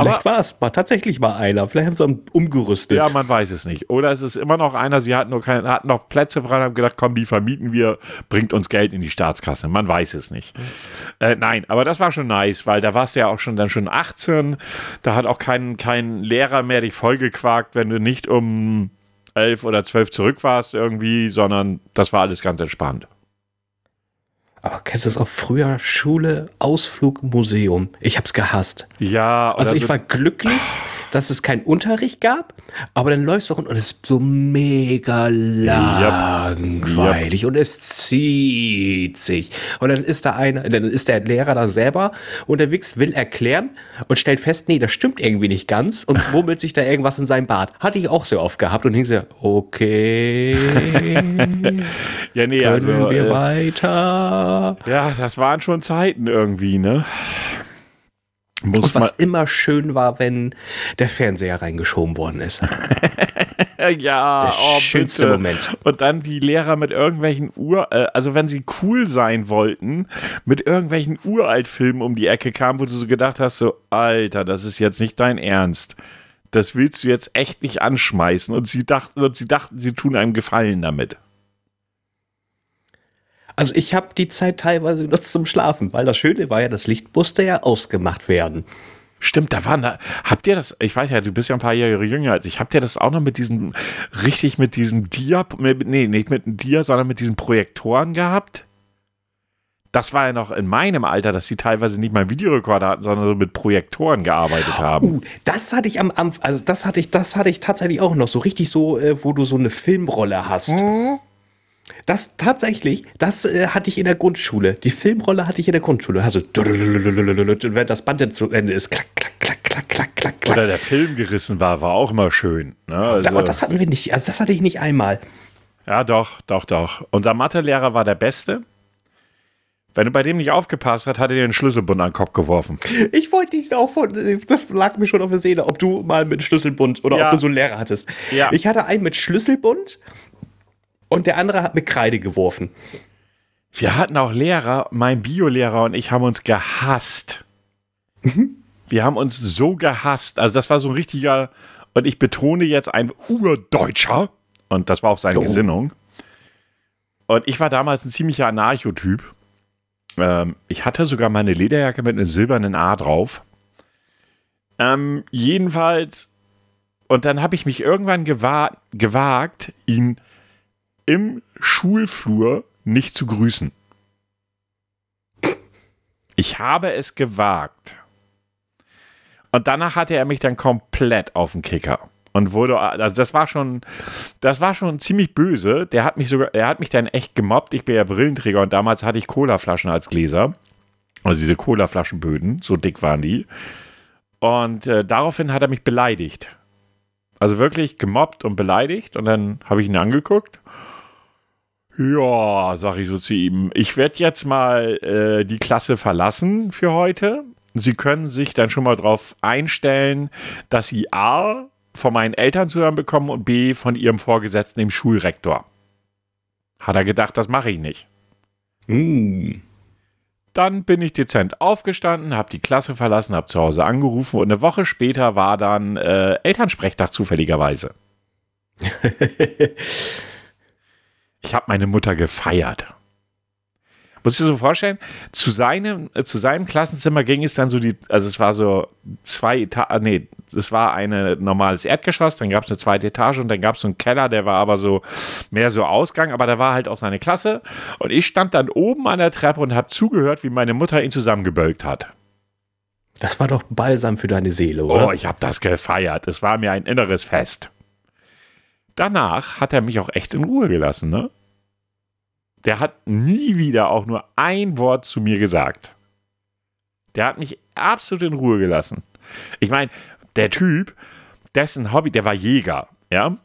Speaker 2: Vielleicht war es war tatsächlich mal einer. Vielleicht haben sie umgerüstet.
Speaker 1: Ja, man weiß es nicht. Oder es ist immer noch einer, sie hatten, nur keine, hatten noch Plätze frei und haben gedacht, komm, die vermieten wir, bringt uns Geld in die Staatskasse. Man weiß es nicht. Äh, nein, aber das war schon nice, weil da warst du ja auch schon dann schon 18. Da hat auch kein, kein Lehrer mehr dich vollgequakt, wenn du nicht um 11 oder 12 zurück warst irgendwie, sondern das war alles ganz entspannt.
Speaker 2: Aber kennst du das auch früher? Schule, Ausflug, Museum. Ich hab's gehasst.
Speaker 1: Ja.
Speaker 2: Also ich war glücklich, dass es keinen Unterricht gab, aber dann läufst du und es ist so mega langweilig yep. und es zieht sich. Und dann ist da einer, dann ist der Lehrer da selber unterwegs, will erklären und stellt fest, nee, das stimmt irgendwie nicht ganz und murmelt sich da irgendwas in seinem Bart. Hatte ich auch sehr oft gehabt und hing so, okay.
Speaker 1: ja, nee,
Speaker 2: können also, wir äh, weiter
Speaker 1: ja, das waren schon Zeiten irgendwie, ne?
Speaker 2: Muss und was immer schön war, wenn der Fernseher reingeschoben worden ist.
Speaker 1: ja,
Speaker 2: der oh, schönste bitte. Moment.
Speaker 1: Und dann die Lehrer mit irgendwelchen Ur, äh, also wenn sie cool sein wollten, mit irgendwelchen Uraltfilmen um die Ecke kamen, wo du so gedacht hast, so, Alter, das ist jetzt nicht dein Ernst. Das willst du jetzt echt nicht anschmeißen. Und sie dachten, und sie dachten, sie tun einem Gefallen damit.
Speaker 2: Also ich habe die Zeit teilweise genutzt zum Schlafen, weil das Schöne war ja, das Licht musste ja ausgemacht werden.
Speaker 1: Stimmt, da waren da. Habt ihr das? Ich weiß ja, du bist ja ein paar Jahre jünger als ich. Habt ihr das auch noch mit diesem, richtig mit diesem Dia, mit, nee, nicht mit einem Dia, sondern mit diesen Projektoren gehabt? Das war ja noch in meinem Alter, dass sie teilweise nicht mal einen Videorekorder hatten, sondern so mit Projektoren gearbeitet haben. Uh,
Speaker 2: das hatte ich am, am also das hatte ich, das hatte ich tatsächlich auch noch so richtig so, äh, wo du so eine Filmrolle hast. Mhm. Das tatsächlich, das äh, hatte ich in der Grundschule. Die Filmrolle hatte ich in der Grundschule. Also, wenn das Band zu Ende ist, klack, klack, klack, klack, klack, klack, klack.
Speaker 1: Oder der Film gerissen war, war auch immer schön. Ne? Also,
Speaker 2: Aber das hatten wir nicht. Also, das hatte ich nicht einmal.
Speaker 1: Ja, doch, doch, doch. Unser Mathelehrer war der Beste. Wenn du bei dem nicht aufgepasst hast, hat er dir einen Schlüsselbund an den Kopf geworfen.
Speaker 2: Ich wollte dich auch von, das lag mir schon auf der Seele, ob du mal mit Schlüsselbund oder ja. ob du so einen Lehrer hattest. Ja. Ich hatte einen mit Schlüsselbund und der andere hat mit Kreide geworfen.
Speaker 1: Wir hatten auch Lehrer, mein Biolehrer und ich haben uns gehasst. Mhm. Wir haben uns so gehasst. Also das war so ein richtiger, und ich betone jetzt ein Urdeutscher. Und das war auch seine oh. Gesinnung. Und ich war damals ein ziemlicher Anarchotyp. Ähm, ich hatte sogar meine Lederjacke mit einem silbernen A drauf. Ähm, jedenfalls, und dann habe ich mich irgendwann gewa gewagt, ihn im Schulflur nicht zu grüßen. Ich habe es gewagt. Und danach hatte er mich dann komplett auf den Kicker. Und wurde, also das war schon, das war schon ziemlich böse. Der hat mich sogar, er hat mich dann echt gemobbt. Ich bin ja Brillenträger und damals hatte ich Colaflaschen als Gläser. Also diese Colaflaschenböden, so dick waren die. Und äh, daraufhin hat er mich beleidigt. Also wirklich gemobbt und beleidigt. Und dann habe ich ihn angeguckt. Ja, sag ich so zu ihm. Ich werde jetzt mal äh, die Klasse verlassen für heute. Sie können sich dann schon mal darauf einstellen, dass Sie A von meinen Eltern zu hören bekommen und B von Ihrem Vorgesetzten, dem Schulrektor. Hat er gedacht, das mache ich nicht.
Speaker 2: Hm.
Speaker 1: Dann bin ich dezent aufgestanden, habe die Klasse verlassen, habe zu Hause angerufen und eine Woche später war dann äh, Elternsprechtag zufälligerweise. ich habe meine Mutter gefeiert. Muss ich dir so vorstellen, zu seinem, äh, zu seinem Klassenzimmer ging es dann so die, also es war so zwei Etagen, nee, es war ein normales Erdgeschoss, dann gab es eine zweite Etage und dann gab es so einen Keller, der war aber so mehr so Ausgang, aber da war halt auch seine Klasse und ich stand dann oben an der Treppe und habe zugehört, wie meine Mutter ihn zusammengebölkt hat.
Speaker 2: Das war doch balsam für deine Seele, oder?
Speaker 1: Oh, ich habe das gefeiert. Es war mir ein inneres Fest. Danach hat er mich auch echt in Ruhe gelassen, ne? Der hat nie wieder auch nur ein Wort zu mir gesagt. Der hat mich absolut in Ruhe gelassen. Ich meine, der Typ, dessen Hobby, der war Jäger, ja.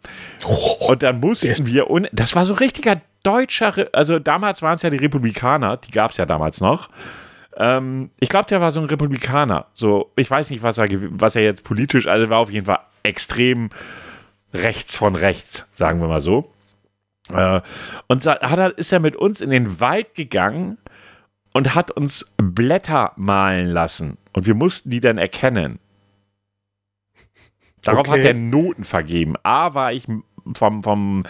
Speaker 1: Und dann mussten wir, und das war so richtiger deutscher, Re- also damals waren es ja die Republikaner, die gab es ja damals noch. Ähm, ich glaube, der war so ein Republikaner. So, ich weiß nicht, was er, was er jetzt politisch, also war auf jeden Fall extrem rechts von rechts, sagen wir mal so. Äh, und hat ist er mit uns in den Wald gegangen und hat uns Blätter malen lassen. Und wir mussten die dann erkennen. Darauf
Speaker 2: Okay.
Speaker 1: hat er Noten vergeben. A war ich vom, vom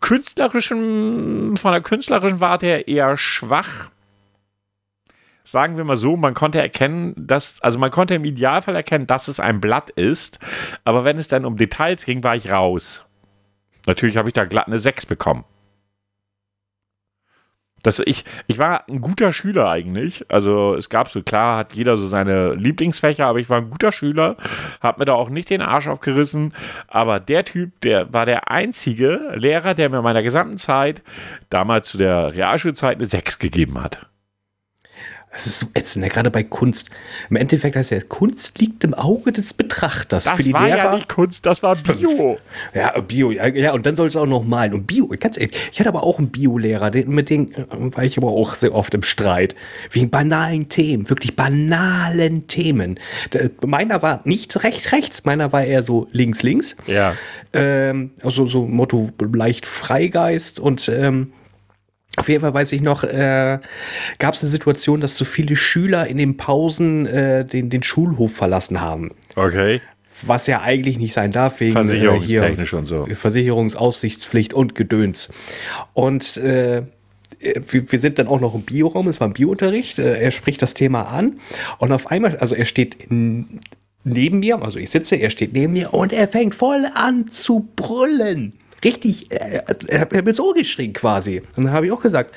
Speaker 1: künstlerischen, von der künstlerischen Warte her eher schwach. Sagen wir mal so, man konnte erkennen, dass, also man konnte im Idealfall erkennen, dass es ein Blatt ist, aber wenn es dann um Details ging, war ich raus. Natürlich habe ich da glatt eine 6 bekommen. Das, ich, ich war ein guter Schüler eigentlich. Also es gab so, klar, hat jeder so seine Lieblingsfächer, aber ich war ein guter Schüler, habe mir da auch nicht den Arsch aufgerissen. Aber der Typ, der war der einzige Lehrer, der mir in meiner gesamten Zeit, damals zu der Realschulzeit, eine 6 gegeben hat.
Speaker 2: Das ist so ätzend, ja, gerade bei Kunst. Im Endeffekt heißt ja, Kunst liegt im Auge des Betrachters.
Speaker 1: Das
Speaker 2: Für die
Speaker 1: war
Speaker 2: Lehrer.
Speaker 1: ja nicht Kunst, das war Bio.
Speaker 2: Ja, Bio, ja, ja, und dann sollst du auch noch malen. Und Bio, ganz ehrlich, ich hatte aber auch einen Bio-Lehrer, mit dem äh, war ich aber auch sehr oft im Streit. Wegen banalen Themen, wirklich banalen Themen. Meiner war nicht rechts, rechts, meiner war eher so links, links.
Speaker 1: Ja.
Speaker 2: Ähm, also so Motto leicht Freigeist und ähm, auf jeden Fall weiß ich noch, äh, gab es eine Situation, dass so viele Schüler in den Pausen äh, den, den Schulhof verlassen haben.
Speaker 1: Okay.
Speaker 2: Was ja eigentlich nicht sein darf, wegen
Speaker 1: Versicherungstechnisch
Speaker 2: äh,
Speaker 1: und so.
Speaker 2: Versicherungsaufsichtspflicht und Gedöns. Und äh, wir, wir sind dann auch noch im Bioraum, es war ein Biounterricht, äh, er spricht das Thema an und auf einmal, also er steht neben mir, also ich sitze, er steht neben mir und er fängt voll an zu brüllen. Richtig, äh, er hat mir ins Ohr geschrien quasi. Und dann habe ich auch gesagt,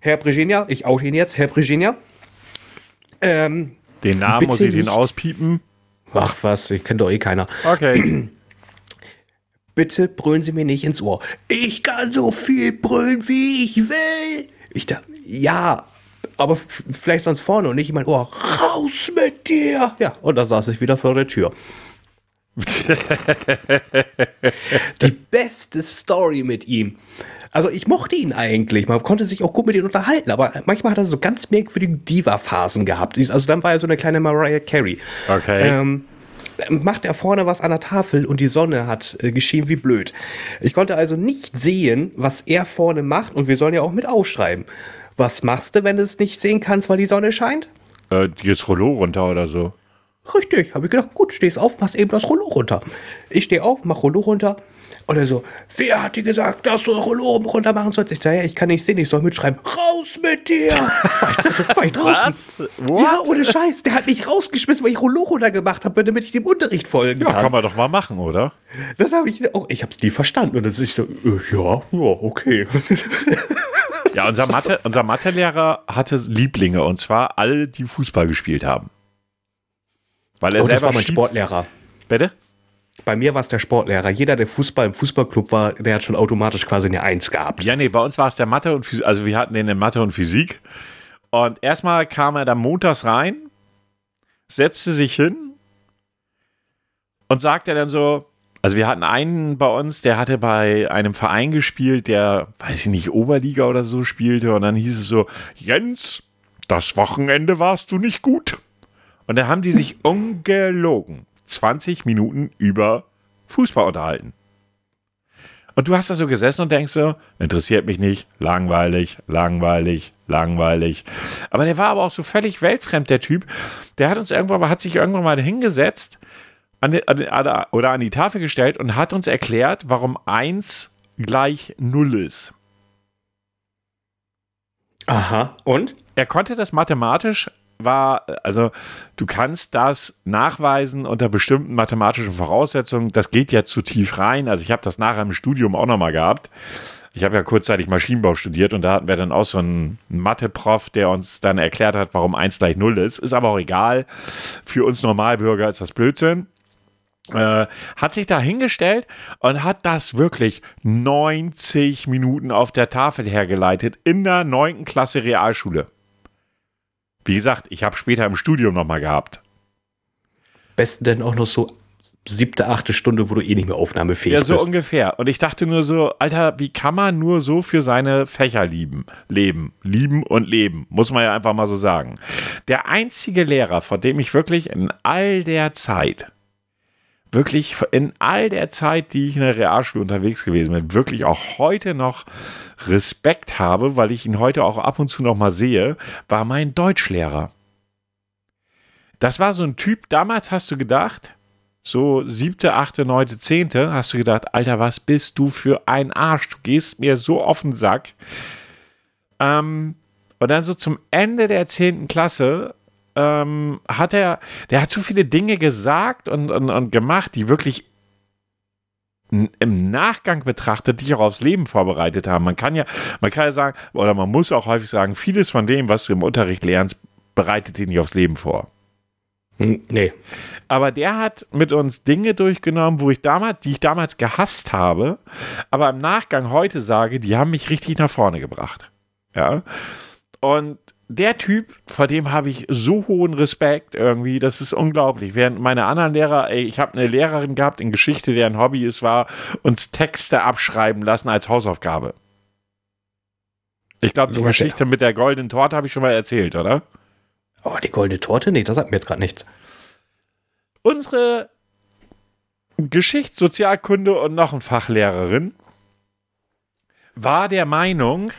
Speaker 2: Herr Brigenia, ich auch ihn jetzt, Herr Brigenia, ähm,
Speaker 1: Den Namen muss ich den
Speaker 2: nicht.
Speaker 1: auspiepen.
Speaker 2: ach was, ich kennt doch eh keiner.
Speaker 1: Okay.
Speaker 2: bitte brüllen Sie mir nicht ins Ohr. Ich kann so viel brüllen, wie ich will. Ich dachte, ja, aber vielleicht sonst vorne und nicht in mein Ohr. Raus mit dir! Ja, und da saß ich wieder vor der Tür. Die beste Story mit ihm. Also ich mochte ihn eigentlich. Man konnte sich auch gut mit ihm unterhalten, aber manchmal hat er so ganz merkwürdige Diva-Phasen gehabt. Also dann war er so eine kleine Mariah Carey.
Speaker 1: Okay.
Speaker 2: Ähm, macht er vorne was an der Tafel und die Sonne hat äh, geschienen wie blöd. Ich konnte also nicht sehen, was er vorne macht und wir sollen ja auch mit ausschreiben. Was machst du, wenn du es nicht sehen kannst, weil die Sonne scheint?
Speaker 1: äh, jetzt Rollo runter oder so.
Speaker 2: Richtig, habe ich gedacht, gut, stehst auf, machst eben das Rollo runter. Ich stehe auf, mach Rollo runter. Und er so, wer hat dir gesagt, dass du Rollo runter machen sollst? Ich sage, ja, ich kann nicht sehen, ich soll mitschreiben. Raus mit dir! War ich, so, war ich draußen? Ja, ohne Scheiß. Der hat mich rausgeschmissen, weil ich Rollo runter gemacht habe, damit ich dem Unterricht folgen
Speaker 1: Ja,
Speaker 2: kann.
Speaker 1: kann man doch mal machen, oder?
Speaker 2: Das habe ich, oh, ich habe es nie verstanden. Und dann ist ich so, äh, ja, ja, okay.
Speaker 1: Ja, unser, Mathe, unser Mathelehrer hatte Lieblinge und zwar alle, die Fußball gespielt haben. Weil er
Speaker 2: Oh, das war mein Sportlehrer.
Speaker 1: Bitte?
Speaker 2: Bei mir war es der Sportlehrer. Jeder, der Fußball im Fußballclub war, der hat schon automatisch quasi eine Eins gehabt.
Speaker 1: Ja, nee, bei uns war es der Mathe und Physik. Also wir hatten den in Mathe und Physik. Und erstmal kam er dann montags rein, setzte sich hin und sagt er dann so, also wir hatten einen bei uns, der hatte bei einem Verein gespielt, der, weiß ich nicht, Oberliga oder so spielte und dann hieß es so, Jens, das Wochenende warst du nicht gut. Und da haben die sich ungelogen 20 Minuten über Fußball unterhalten. Und du hast da so gesessen und denkst so, interessiert mich nicht, langweilig, langweilig, langweilig. Aber der war aber auch so völlig weltfremd, der Typ. Der hat uns irgendwann, hat sich irgendwann mal hingesetzt an die, an die, oder an die Tafel gestellt und hat uns erklärt, warum 1 gleich 0 ist.
Speaker 2: Aha, und?
Speaker 1: Er konnte das mathematisch war, also du kannst das nachweisen unter bestimmten mathematischen Voraussetzungen. Das geht ja zu tief rein. Also ich habe das nachher im Studium auch nochmal gehabt. Ich habe ja kurzzeitig Maschinenbau studiert und da hatten wir dann auch so einen Mathe-Prof, der uns dann erklärt hat, warum 1 gleich 0 ist. Ist aber auch egal. Für uns Normalbürger ist das Blödsinn. Äh, hat sich da hingestellt und hat das wirklich 90 Minuten auf der Tafel hergeleitet in der 9. Klasse Realschule. Wie gesagt, ich habe später im Studium nochmal gehabt.
Speaker 2: Besten denn auch noch so siebte, achte Stunde, wo du eh nicht mehr aufnahmefähig bist.
Speaker 1: Ja, so ungefähr. Und ich dachte nur so, Alter, wie kann man nur so für seine Fächer lieben? Leben. Lieben und leben. Muss man ja einfach mal so sagen. Der einzige Lehrer, vor dem ich wirklich in all der Zeit wirklich in all der Zeit, die ich in der Realschule unterwegs gewesen bin, wirklich auch heute noch Respekt habe, weil ich ihn heute auch ab und zu noch mal sehe, war mein Deutschlehrer. Das war so ein Typ, damals hast du gedacht, so siebte, achte, neunte, zehnte, hast du gedacht, Alter, was bist du für ein Arsch? Du gehst mir so auf den Sack. Ähm, und dann so zum Ende der zehnten Klasse ähm, hat er, der hat so viele Dinge gesagt und, und, und gemacht, die wirklich im Nachgang betrachtet dich auch aufs Leben vorbereitet haben. Man kann ja, man kann ja sagen, oder man muss auch häufig sagen, vieles von dem, was du im Unterricht lernst, bereitet dich nicht aufs Leben vor.
Speaker 2: Hm, nee.
Speaker 1: Aber der hat mit uns Dinge durchgenommen, wo ich damals, die ich damals gehasst habe, aber im Nachgang heute sage, die haben mich richtig nach vorne gebracht. Ja. Und der Typ, vor dem habe ich so hohen Respekt irgendwie, das ist unglaublich. Während meine anderen Lehrer, ey, ich habe eine Lehrerin gehabt in Geschichte, deren Hobby es war, uns Texte abschreiben lassen als Hausaufgabe. Ich glaube, die Geschichte mit der goldenen Torte habe ich schon mal erzählt, oder?
Speaker 2: Oh, die goldene Torte? Nee, das sagt mir jetzt gerade nichts.
Speaker 1: Unsere Geschichts-, Sozialkunde und noch ein Fachlehrerin war der Meinung,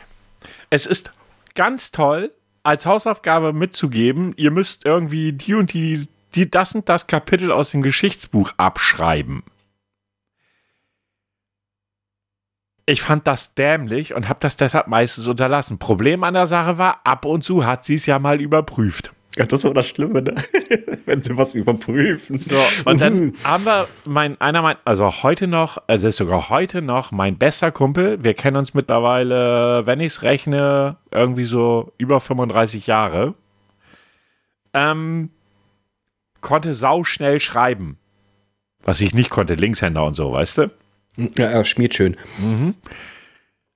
Speaker 1: es ist ganz toll, als Hausaufgabe mitzugeben, ihr müsst irgendwie die und die, die das und das Kapitel aus dem Geschichtsbuch abschreiben. Ich fand das dämlich und habe das deshalb meistens unterlassen. Problem an der Sache war, ab und zu hat sie es ja mal überprüft.
Speaker 2: Ja, das ist aber das Schlimme, ne? wenn sie was überprüfen.
Speaker 1: So, und dann haben wir mein, einer mein, also heute noch, also ist sogar heute noch mein bester Kumpel. Wir kennen uns mittlerweile, wenn ich es rechne, irgendwie so über 35 Jahre. Ähm, konnte sauschnell schreiben. Was ich nicht konnte, Linkshänder und so, weißt du?
Speaker 2: Ja, er schmiert schön.
Speaker 1: Mhm.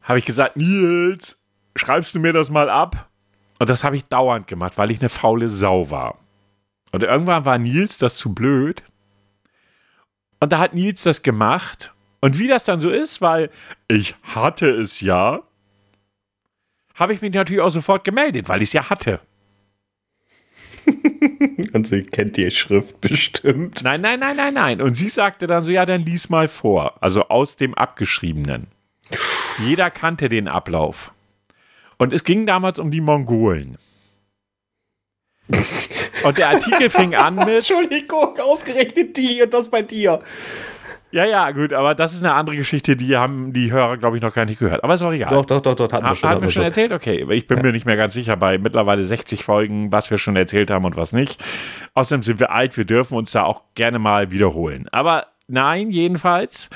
Speaker 1: Habe ich gesagt, Nils, schreibst du mir das mal ab? Und das habe ich dauernd gemacht, weil ich eine faule Sau war. Und irgendwann war Nils das zu blöd. Und da hat Nils das gemacht. Und wie das dann so ist, weil ich hatte es ja, habe ich mich natürlich auch sofort gemeldet, weil ich es ja hatte.
Speaker 2: Und sie kennt die Schrift bestimmt.
Speaker 1: Nein, nein, nein, nein, nein. Und sie sagte dann so, ja, dann lies mal vor. Also aus dem Abgeschriebenen. Jeder kannte den Ablauf. Und es ging damals um die Mongolen. Und der Artikel fing an mit.
Speaker 2: Entschuldigung, ausgerechnet die und das bei dir.
Speaker 1: Ja, ja, gut, aber das ist eine andere Geschichte, die haben die Hörer, glaube ich, noch gar nicht gehört. Aber ist auch egal.
Speaker 2: Doch, doch, doch, doch hatten wir
Speaker 1: schon. Haben wir schon erzählt? Okay, ich bin ja. mir nicht mehr ganz sicher bei mittlerweile 60 Folgen, was wir schon erzählt haben und was nicht. Außerdem sind wir alt, wir dürfen uns da auch gerne mal wiederholen. Aber nein, jedenfalls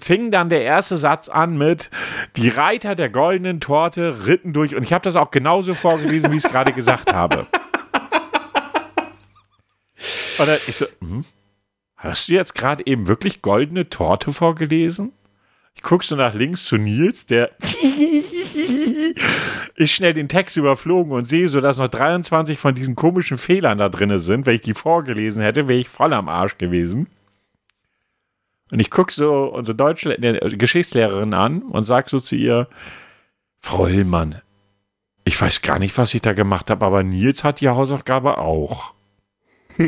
Speaker 1: fing dann der erste Satz an mit Die Reiter der goldenen Torte ritten durch. Und ich habe das auch genauso vorgelesen, wie ich es gerade gesagt habe. Oder ich so, hm, hast du jetzt gerade eben wirklich goldene Torte vorgelesen? Ich gucke so nach links zu Nils, der ist schnell den Text überflogen und sehe so, dass noch 23 von diesen komischen Fehlern da drin sind. Wenn ich die vorgelesen hätte, wäre ich voll am Arsch gewesen. Und ich gucke so unsere deutsche äh, Geschichtslehrerin an und sage so zu ihr, Frau Hillmann, ich weiß gar nicht, was ich da gemacht habe, aber Nils hat die Hausaufgabe auch.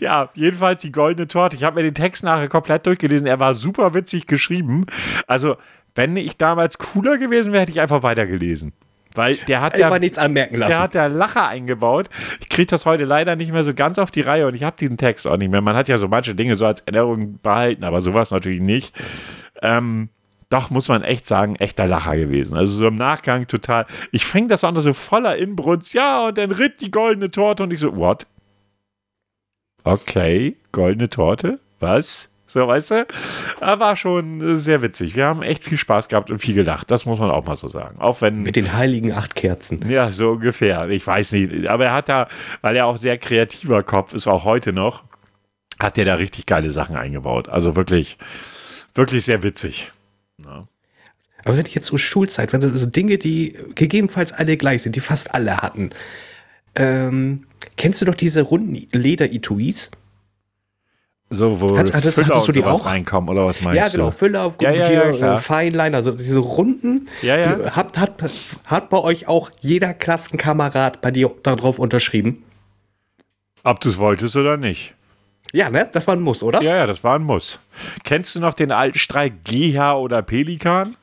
Speaker 1: ja, jedenfalls die goldene Torte. Ich habe mir den Text nachher komplett durchgelesen. Er war super witzig geschrieben. Also, wenn ich damals cooler gewesen wäre, hätte ich einfach weitergelesen. Weil der hat
Speaker 2: ja nichts anmerken lassen.
Speaker 1: Der hat der Lacher eingebaut. Ich kriege das heute leider nicht mehr so ganz auf die Reihe und ich habe diesen Text auch nicht mehr. Man hat ja so manche Dinge so als Erinnerung behalten, aber sowas natürlich nicht. Ähm, doch, muss man echt sagen, echter Lacher gewesen. Also so im Nachgang total. Ich fing das an so voller Inbrunst. Ja, und dann ritt die goldene Torte und ich so, what? Okay, goldene Torte? Was? So, weißt du? War schon sehr witzig. Wir haben echt viel Spaß gehabt und viel gelacht. Das muss man auch mal so sagen. Auch wenn.
Speaker 2: Mit den heiligen acht Kerzen.
Speaker 1: Ja, so ungefähr. Ich weiß nicht. Aber er hat da, weil er auch sehr kreativer Kopf ist, auch heute noch, hat er da richtig geile Sachen eingebaut. Also wirklich, wirklich sehr witzig. Ja.
Speaker 2: Aber wenn ich jetzt so Schulzeit, wenn so Dinge, die gegebenenfalls alle gleich sind, die fast alle hatten. Ähm, kennst du doch diese runden Leder-Etuis?
Speaker 1: So, wo
Speaker 2: Hat, hattest,
Speaker 1: Füller
Speaker 2: hattest du die auch?
Speaker 1: reinkommen oder was meinst
Speaker 2: Ja,
Speaker 1: du?
Speaker 2: genau, Füller,
Speaker 1: Ja, ja,
Speaker 2: hier,
Speaker 1: ja,
Speaker 2: äh, Feinlein, also diese Runden.
Speaker 1: Ja, ja.
Speaker 2: Hat, hat, hat bei euch auch jeder Klassenkamerad bei dir darauf unterschrieben?
Speaker 1: Ob du es wolltest oder nicht.
Speaker 2: Ja, ne? Das war ein Muss, oder?
Speaker 1: Ja, ja, das war ein Muss. Kennst du noch den alten Streik GH oder Pelikan?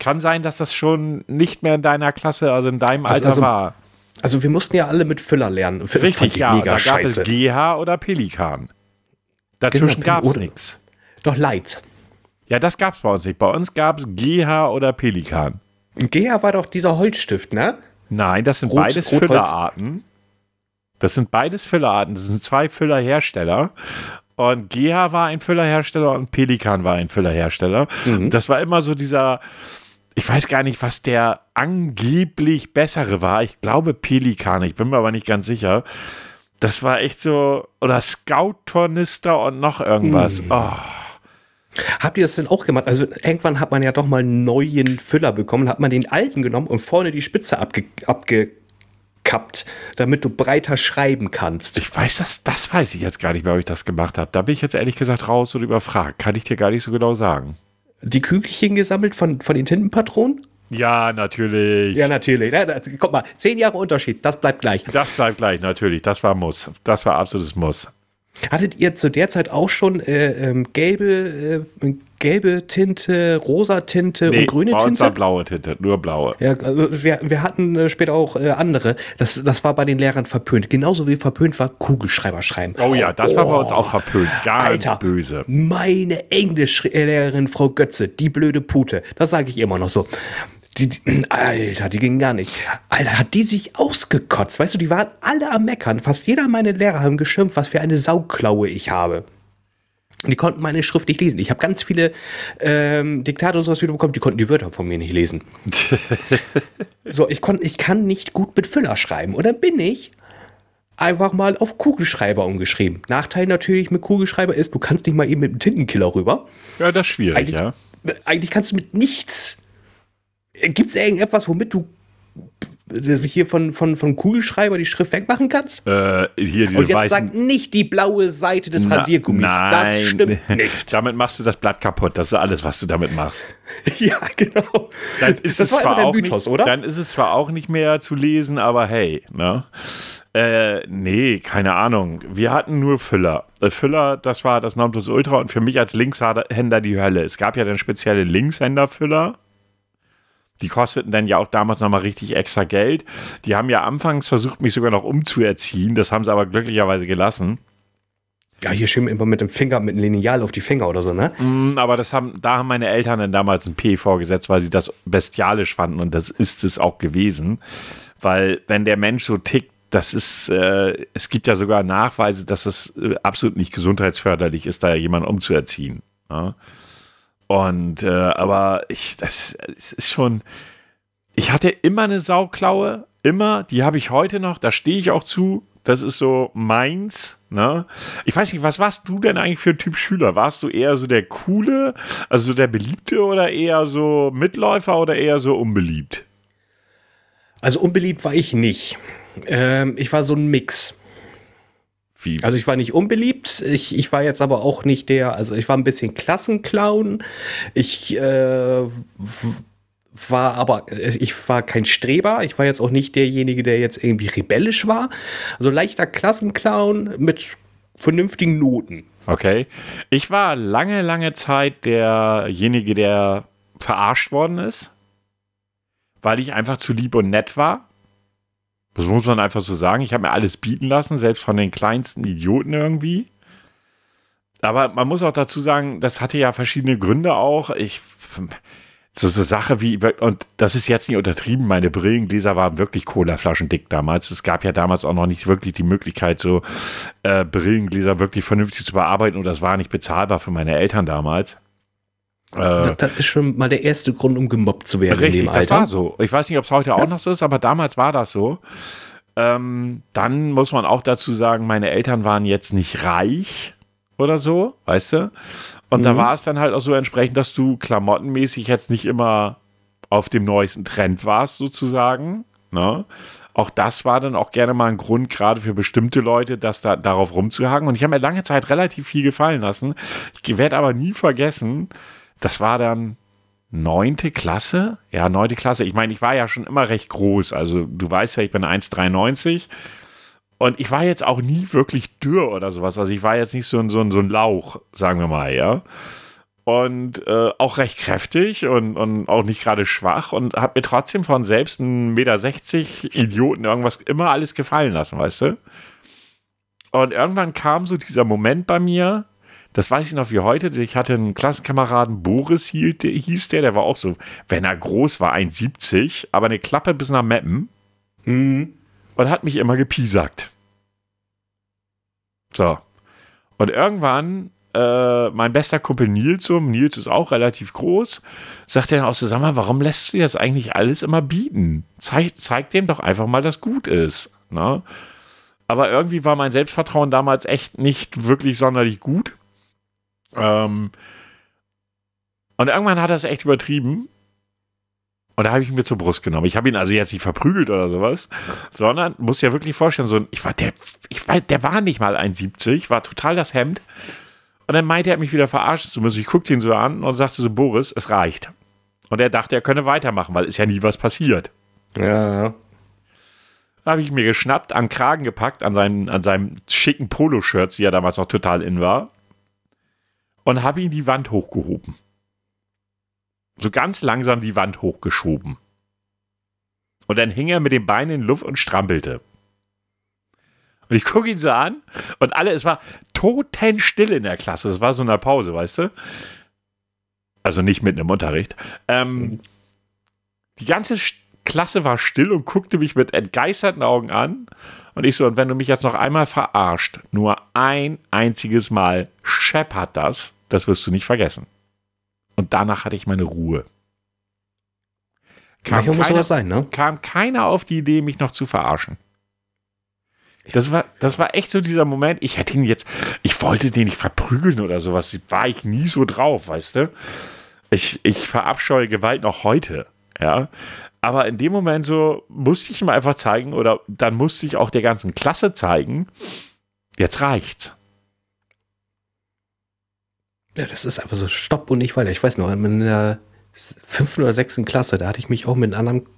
Speaker 1: Kann sein, dass das schon nicht mehr in deiner Klasse, also in deinem
Speaker 2: Also-
Speaker 1: Alter
Speaker 2: also
Speaker 1: war.
Speaker 2: Also wir mussten ja alle mit Füller lernen.
Speaker 1: Richtig,
Speaker 2: ich
Speaker 1: ja. Da gab es
Speaker 2: scheiße.
Speaker 1: GH oder Pelikan. Dazwischen
Speaker 2: Genau,
Speaker 1: gab es nichts.
Speaker 2: Doch Lights.
Speaker 1: Ja, das gab es bei uns nicht. Bei uns gab es GH oder Pelikan.
Speaker 2: GH war doch dieser Holzstift, ne?
Speaker 1: Nein, das sind
Speaker 2: Rot-
Speaker 1: beides
Speaker 2: Rotholz.
Speaker 1: Füllerarten. Das sind beides Füllerarten. Das sind zwei Füllerhersteller. Und GH war ein Füllerhersteller und Pelikan war ein Füllerhersteller.
Speaker 2: Mhm.
Speaker 1: Das war immer so dieser, ich weiß gar nicht, was der angeblich bessere war. Ich glaube Pelikan, ich bin mir aber nicht ganz sicher. Das war echt so, oder Scout-Tornister und noch irgendwas.
Speaker 2: Mhm.
Speaker 1: Oh.
Speaker 2: Habt ihr das denn auch gemacht? Also irgendwann hat man ja doch mal einen neuen Füller bekommen, hat man den alten genommen und vorne die Spitze abge abgekappt, damit du breiter schreiben kannst.
Speaker 1: Ich weiß das, das weiß ich jetzt gar nicht mehr, ob ich das gemacht habe. Da bin ich jetzt ehrlich gesagt raus und überfragt. Kann ich dir gar nicht so genau sagen.
Speaker 2: Die Kügelchen gesammelt von, von den Tintenpatronen?
Speaker 1: Ja, natürlich.
Speaker 2: Ja, natürlich. Ja, da, guck mal, zehn Jahre Unterschied, das bleibt gleich.
Speaker 1: Das bleibt gleich, natürlich. Das war Muss. Das war absolutes Muss.
Speaker 2: Hattet ihr zu der Zeit auch schon äh, ähm, gelbe, äh, gelbe Tinte, rosa Tinte und grüne
Speaker 1: bei uns war
Speaker 2: Tinte?
Speaker 1: blaue Tinte, nur blaue.
Speaker 2: Ja, also wir, wir hatten äh, später auch äh, andere. Das, das war bei den Lehrern verpönt. Genauso wie verpönt war Kugelschreiber schreiben.
Speaker 1: Oh ja, das war bei uns auch verpönt. Ganz
Speaker 2: Alter,
Speaker 1: böse.
Speaker 2: Meine Englischlehrerin, Frau Götze, die blöde Pute, das sage ich immer noch so. Die, die, Alter, die ging gar nicht. Alter, hat die sich ausgekotzt. Weißt du, die waren alle am Meckern. Fast jeder meiner Lehrer haben geschimpft, was für eine Sauklaue ich habe. Die konnten meine Schrift nicht lesen. Ich habe ganz viele ähm, Diktate und sowas wieder bekommen, die konnten die Wörter von mir nicht lesen. so, ich, konnt, ich kann nicht gut mit Füller schreiben. Dann bin ich einfach mal auf Kugelschreiber umgeschrieben. Nachteil natürlich mit Kugelschreiber ist, du kannst nicht mal eben mit einem Tintenkiller rüber.
Speaker 1: Ja, das ist schwierig,
Speaker 2: Eigentlich,
Speaker 1: ja.
Speaker 2: eigentlich kannst du mit nichts. Gibt es irgendetwas, womit du hier von, von, von Kugelschreiber die Schrift wegmachen kannst?
Speaker 1: Äh, hier diese
Speaker 2: Und jetzt
Speaker 1: weißen.
Speaker 2: sag nicht die blaue Seite des
Speaker 1: Na-
Speaker 2: Radiergummis. Das
Speaker 1: nein.
Speaker 2: stimmt nicht.
Speaker 1: Damit machst du das Blatt kaputt. Das ist alles, was du damit machst.
Speaker 2: ja, genau.
Speaker 1: Dann ist
Speaker 2: das
Speaker 1: es
Speaker 2: war
Speaker 1: zwar auch
Speaker 2: Mythos,
Speaker 1: nicht,
Speaker 2: oder?
Speaker 1: Dann ist es zwar auch nicht mehr zu lesen, aber hey, ne? Äh, nee, keine Ahnung. Wir hatten nur Füller. Äh, Füller, das war das Nonplusultra und für mich als Linkshänder die Hölle. Es gab ja dann spezielle Linkshänder-Füller. Die kosteten dann ja auch damals nochmal richtig extra Geld. Die haben ja anfangs versucht, mich sogar noch umzuerziehen. Das haben sie aber glücklicherweise gelassen.
Speaker 2: Ja, hier schön immer mit dem Finger, mit einem Lineal auf die Finger oder so, ne?
Speaker 1: Mm, Aber das haben, da haben meine Eltern dann damals ein P vorgesetzt, weil sie das bestialisch fanden und das ist es auch gewesen. Weil wenn der Mensch so tickt, das ist, äh, es gibt ja sogar Nachweise, dass es äh, absolut nicht gesundheitsförderlich ist, da jemanden umzuerziehen. Ja? Und äh, aber ich, das, es ist schon. Ich hatte immer eine Sauklaue, immer, die habe ich heute noch, da stehe ich auch zu. Das ist so meins. Ne? Ich weiß nicht, was warst du denn eigentlich für ein Typ Schüler? Warst du eher so der coole, also so der beliebte oder eher so Mitläufer oder eher so unbeliebt?
Speaker 2: Also unbeliebt war ich nicht. Ähm, ich war so ein Mix. Wie? Also ich war nicht unbeliebt, ich, ich war jetzt aber auch nicht der, also ich war ein bisschen Klassenclown. Ich äh, war aber, ich war kein Streber, ich war jetzt auch nicht derjenige, der jetzt irgendwie rebellisch war. Also leichter Klassenclown mit vernünftigen Noten.
Speaker 1: Okay. Ich war lange, lange Zeit derjenige, der verarscht worden ist, weil ich einfach zu lieb und nett war. Das muss man einfach so sagen. Ich habe mir alles bieten lassen, selbst von den kleinsten Idioten irgendwie. Aber man muss auch dazu sagen, das hatte ja verschiedene Gründe auch. Ich so so Sache wie und das ist jetzt nicht untertrieben. Meine Brillengläser waren wirklich Colaflaschen dick damals. Es gab ja damals auch noch nicht wirklich die Möglichkeit, so äh, Brillengläser wirklich vernünftig zu bearbeiten und das war nicht bezahlbar für meine Eltern damals.
Speaker 2: Äh, das ist schon mal der erste Grund, um gemobbt zu werden.
Speaker 1: Richtig, das war so. Ich weiß nicht, ob es heute ja. auch noch so ist, aber damals war das so. Ähm, dann muss man auch dazu sagen, meine Eltern waren jetzt nicht reich oder so, weißt du? Und mhm. da war es dann halt auch so entsprechend, dass du klamottenmäßig jetzt nicht immer auf dem neuesten Trend warst, sozusagen. Ne? Auch das war dann auch gerne mal ein Grund, gerade für bestimmte Leute, das da, darauf rumzuhaken. Und ich habe mir lange Zeit relativ viel gefallen lassen. Ich werde aber nie vergessen, das war dann neunte Klasse. Ja, neunte Klasse. Ich meine, ich war ja schon immer recht groß. Also du weißt ja, ich bin 1,93. Und ich war jetzt auch nie wirklich dürr oder sowas. Also ich war jetzt nicht so ein, so ein, so ein Lauch, sagen wir mal, ja. Und äh, auch recht kräftig und, und auch nicht gerade schwach und habe mir trotzdem von selbst 1,60 Meter Idioten irgendwas immer alles gefallen lassen, weißt du? Und irgendwann kam so dieser Moment bei mir, das weiß ich noch wie heute. Ich hatte einen Klassenkameraden, Boris hieß der, der war auch so, wenn er groß war, 1,70, aber eine Klappe bis nach Meppen. Mhm. Und hat mich immer gepiesackt. So. Und irgendwann, äh, mein bester Kumpel Nils, so, Nils ist auch relativ groß, sagt er dann auch so, sag mal, warum lässt du das eigentlich alles immer bieten? Zeig, zeig dem doch einfach mal, dass gut ist. Ne? Aber irgendwie war mein Selbstvertrauen damals echt nicht wirklich sonderlich gut. Ähm, und irgendwann hat er es echt übertrieben. Und da habe ich ihn mir zur Brust genommen. Ich habe ihn also jetzt nicht verprügelt oder sowas, sondern muss ja wirklich vorstellen, so ein, ich war der, ich war, der war nicht mal 1,70, war total das Hemd. Und dann meinte er mich wieder verarschen zu müssen. Ich guckte ihn so an und sagte so, Boris, es reicht. Und er dachte, er könne weitermachen, weil ist ja nie was passiert.
Speaker 2: Ja.
Speaker 1: Da habe ich mir geschnappt, an Kragen gepackt, an, seinen, an seinem schicken Poloshirt, die ja damals noch total in war und habe ihn die Wand hochgehoben. So ganz langsam die Wand hochgeschoben. Und dann hing er mit den Beinen in Luft und strampelte. Und ich gucke ihn so an und alle, es war totenstill in der Klasse. Es war so eine Pause, weißt du? Also nicht mitten im Unterricht. Ähm, die ganze Klasse war still und guckte mich mit entgeisterten Augen an. Und ich so, und wenn du mich jetzt noch einmal verarscht, nur ein einziges Mal scheppert das, das wirst du nicht vergessen. Und danach hatte ich meine Ruhe.
Speaker 2: Kam, keiner, muss sowas sein, ne?
Speaker 1: kam keiner auf die Idee, mich noch zu verarschen. Das war, das war echt so dieser Moment. Ich hätte ihn jetzt, ich wollte den nicht verprügeln oder sowas. War ich nie so drauf, weißt du? Ich, ich verabscheue Gewalt noch heute, ja. Aber in dem Moment so musste ich ihm einfach zeigen, oder dann musste ich auch der ganzen Klasse zeigen, jetzt reicht's.
Speaker 2: Ja, das ist einfach so Stopp und nicht weiter. Ich weiß noch, in der fünften oder sechsten Klasse, da hatte ich mich auch mit einem anderen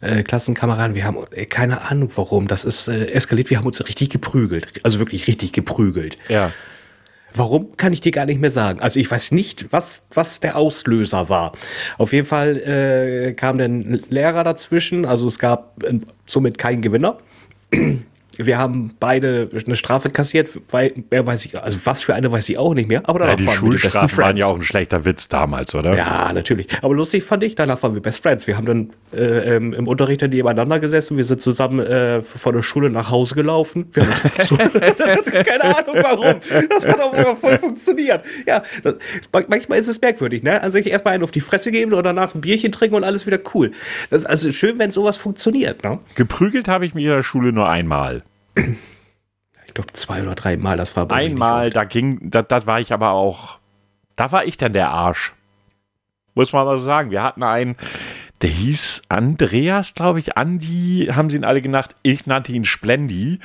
Speaker 2: äh, Klassenkameraden, wir haben ey, keine Ahnung warum, das ist äh, eskaliert, wir haben uns richtig geprügelt. Also wirklich richtig geprügelt.
Speaker 1: Ja.
Speaker 2: Warum kann ich dir gar nicht mehr sagen. Also ich weiß nicht, was, was der Auslöser war. Auf jeden Fall äh, kam dann Lehrer dazwischen, also es gab äh, somit keinen Gewinner wir haben beide eine Strafe kassiert, weil, wer weiß ich, also was für eine weiß ich auch nicht mehr. Aber
Speaker 1: danach ja, die Schulstrafen waren ja auch ein schlechter Witz damals, oder?
Speaker 2: Ja, natürlich. Aber lustig fand ich, danach waren wir Best Friends. Wir haben dann äh, ähm, im Unterricht dann nebeneinander gesessen, wir sind zusammen äh, von der Schule nach Hause gelaufen. Wir haben so, keine Ahnung warum. Das hat auch immer voll funktioniert. Ja, das, manchmal ist es merkwürdig, ne? An sich erstmal einen auf die Fresse geben und danach ein Bierchen trinken und alles wieder cool. Das ist also schön, wenn sowas funktioniert, ne?
Speaker 1: Geprügelt habe ich mich in der Schule nur einmal.
Speaker 2: Ich glaube zwei oder drei Mal, das war
Speaker 1: bei Einmal, da ging, da, da war ich aber auch, da war ich dann der Arsch. Muss man mal so sagen. Wir hatten einen, der hieß Andreas, glaube ich. Andi haben sie ihn alle genannt. Ich nannte ihn Splendi.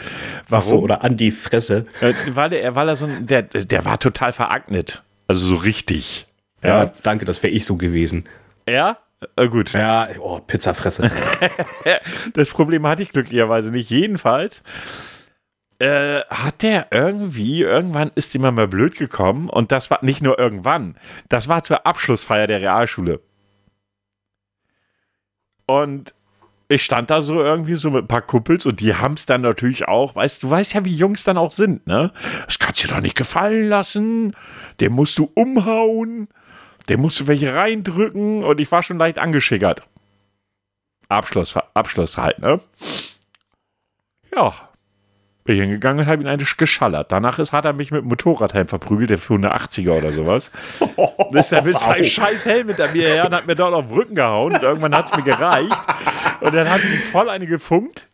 Speaker 2: Warum? So, oder Andi Fresse.
Speaker 1: Äh, weil er, weil er so ein, der, der war total veragnet. Also so richtig.
Speaker 2: Ja, ja danke, das wäre ich so gewesen.
Speaker 1: Ja? Äh, gut.
Speaker 2: Ja, oh, Pizzafresse.
Speaker 1: das Problem hatte ich glücklicherweise nicht. Jedenfalls äh, hat der irgendwie, irgendwann ist ihm mal blöd gekommen und das war nicht nur irgendwann, das war zur Abschlussfeier der Realschule. Und ich stand da so irgendwie so mit ein paar Kumpels und die haben es dann natürlich auch, weißt du, weißt ja, wie Jungs dann auch sind, ne? Das kannst du dir doch nicht gefallen lassen. Den musst du umhauen. Den musst du welche reindrücken und ich war schon leicht angeschickert. Abschluss, Abschluss halt, ne? Ja, bin ich hingegangen und habe ihn eigentlich geschallert. Danach ist, hat er mich mit dem Motorradhelm verprügelt, der für 180er oder sowas. Oh, ist er mit seinem scheiß Helm hinter mir her und hat mir dort auf den Rücken gehauen und irgendwann hat es mir gereicht. Und dann hat ihn voll eine gefunkt.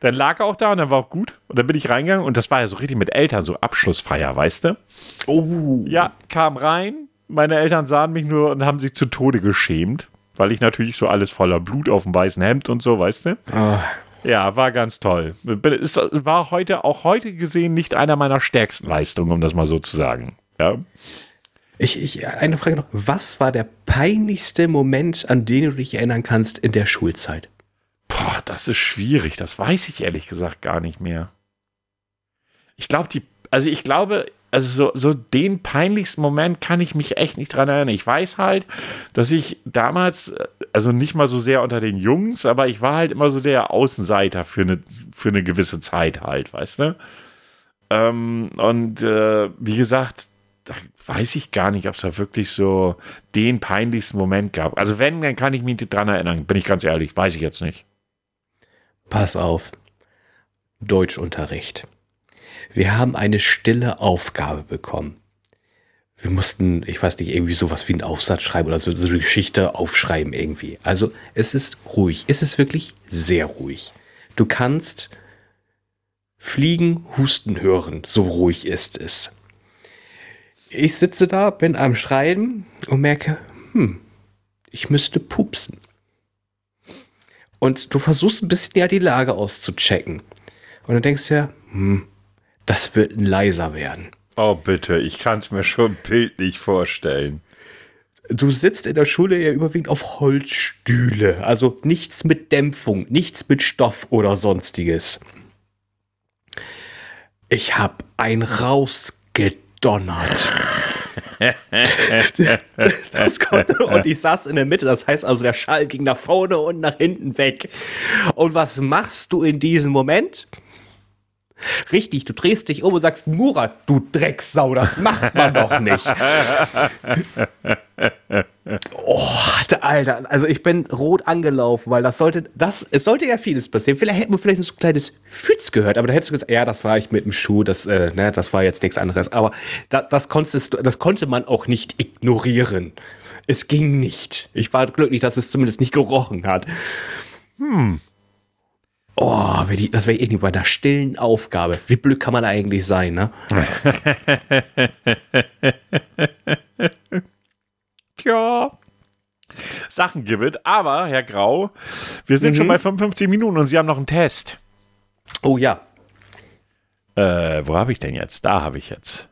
Speaker 1: Dann lag er auch da und dann war auch gut. Und dann bin ich reingegangen und das war ja so richtig mit Eltern, so Abschlussfeier, weißt du? Oh. Ja, kam rein. Meine Eltern sahen mich nur und haben sich zu Tode geschämt, weil ich natürlich so alles voller Blut auf dem weißen Hemd und so, weißt du? Oh. Ja, war ganz toll. Es war heute, auch heute gesehen, nicht einer meiner stärksten Leistungen, um das mal so zu sagen. Ja.
Speaker 2: Ich, ich, eine Frage noch. Was war der peinlichste Moment, an den du dich erinnern kannst in der Schulzeit?
Speaker 1: Boah, das ist schwierig. Das weiß ich ehrlich gesagt gar nicht mehr. Ich glaube, die, also ich glaube, also so, so den peinlichsten Moment kann ich mich echt nicht dran erinnern. Ich weiß halt, dass ich damals, also nicht mal so sehr unter den Jungs, aber ich war halt immer so der Außenseiter für eine, für eine gewisse Zeit halt, weißt du? Ähm, und äh, wie gesagt, da weiß ich gar nicht, ob es da wirklich so den peinlichsten Moment gab. Also wenn, dann kann ich mich nicht dran erinnern, bin ich ganz ehrlich, weiß ich jetzt nicht.
Speaker 2: Pass auf. Deutschunterricht. Wir haben eine stille Aufgabe bekommen. Wir mussten, ich weiß nicht, irgendwie sowas wie einen Aufsatz schreiben oder so, so eine Geschichte aufschreiben irgendwie. Also es ist ruhig. Es ist wirklich sehr ruhig. Du kannst fliegen, husten hören. So ruhig ist es. Ich sitze da, bin am Schreiben und merke, hm, ich müsste pupsen. Und du versuchst ein bisschen ja die Lage auszuchecken. Und dann denkst du ja, hm, das wird ein leiser werden.
Speaker 1: Oh, bitte, ich kann es mir schon bildlich vorstellen.
Speaker 2: Du sitzt in der Schule ja überwiegend auf Holzstühle, also nichts mit Dämpfung, nichts mit Stoff oder sonstiges. Ich hab ein rausgedonnert. das konnte, und ich saß in der Mitte, das heißt also, der Schall ging nach vorne und nach hinten weg. Und was machst du in diesem Moment? Richtig, du drehst dich um und sagst, Murat, du Drecksau, das macht man doch nicht. oh, Alter, also ich bin rot angelaufen, weil das sollte, das, es sollte ja vieles passieren. Vielleicht hätten wir vielleicht so ein kleines Fütz gehört, aber da hättest du gesagt, ja, das war ich mit dem Schuh, das, äh, ne, das war jetzt nichts anderes. Aber da, das, konntest, das konnte man auch nicht ignorieren. Es ging nicht. Ich war glücklich, dass es zumindest nicht gerochen hat. Hm. Oh, das wäre irgendwie bei einer stillen Aufgabe. Wie blöd kann man eigentlich sein, ne?
Speaker 1: Tja. Sachen gibt aber, Herr Grau, wir sind mhm. schon bei 55 Minuten und Sie haben noch einen Test.
Speaker 2: Oh ja.
Speaker 1: Äh, wo habe ich denn jetzt? Da habe ich jetzt.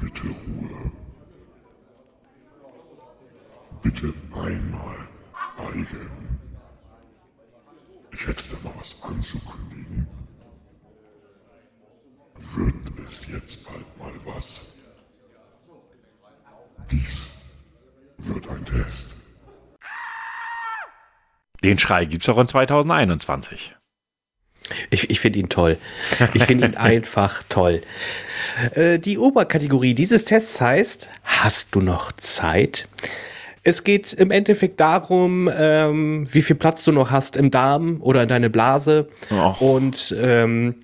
Speaker 3: Bitte Ruhe. Bitte einmal schweigen. Ich hätte da mal was anzukündigen. Wird es jetzt bald mal was? Dies wird ein Test.
Speaker 1: Den Schrei gibt es auch in 2021.
Speaker 2: Ich, ich finde ihn toll. Ich finde ihn einfach toll. Äh, die Oberkategorie dieses Tests heißt, hast du noch Zeit? Es geht im Endeffekt darum, ähm, wie viel Platz du noch hast im Darm oder in deine Blase. Oh. Und ähm,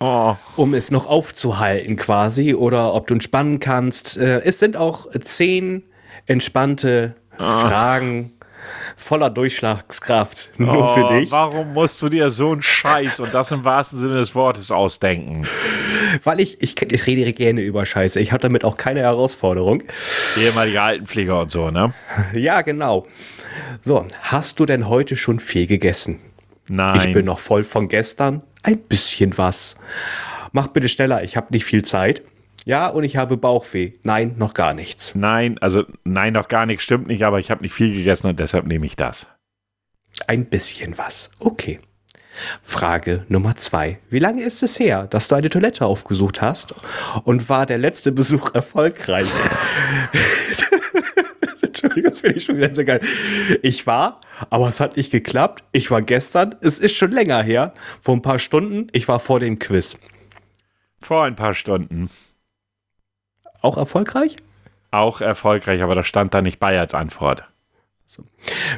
Speaker 2: oh. um es noch aufzuhalten quasi oder ob du entspannen kannst. Äh, es sind auch zehn entspannte oh. Fragen voller Durchschlagskraft nur
Speaker 1: oh,
Speaker 2: für dich.
Speaker 1: Warum musst du dir so einen Scheiß und das im wahrsten Sinne des Wortes ausdenken?
Speaker 2: Weil ich, ich, ich rede gerne über Scheiße. Ich habe damit auch keine Herausforderung.
Speaker 1: Ehemalige Altenpfleger und so, ne?
Speaker 2: Ja, genau. So, hast du denn heute schon viel gegessen?
Speaker 1: Nein.
Speaker 2: Ich bin noch voll von gestern. Ein bisschen was. Mach bitte schneller, ich habe nicht viel Zeit. Ja, und ich habe Bauchweh. Nein, noch gar nichts.
Speaker 1: Nein, also nein, noch gar nichts stimmt nicht, aber ich habe nicht viel gegessen und deshalb nehme ich das.
Speaker 2: Ein bisschen was. Okay. Frage Nummer zwei. Wie lange ist es her, dass du eine Toilette aufgesucht hast? Und war der letzte Besuch erfolgreich? Entschuldigung, das finde ich schon wieder sehr geil. Ich war, aber es hat nicht geklappt. Ich war gestern, es ist schon länger her, vor ein paar Stunden. Ich war vor dem Quiz.
Speaker 1: Vor ein paar Stunden.
Speaker 2: Auch erfolgreich?
Speaker 1: Auch erfolgreich, aber das stand da nicht bei als Antwort.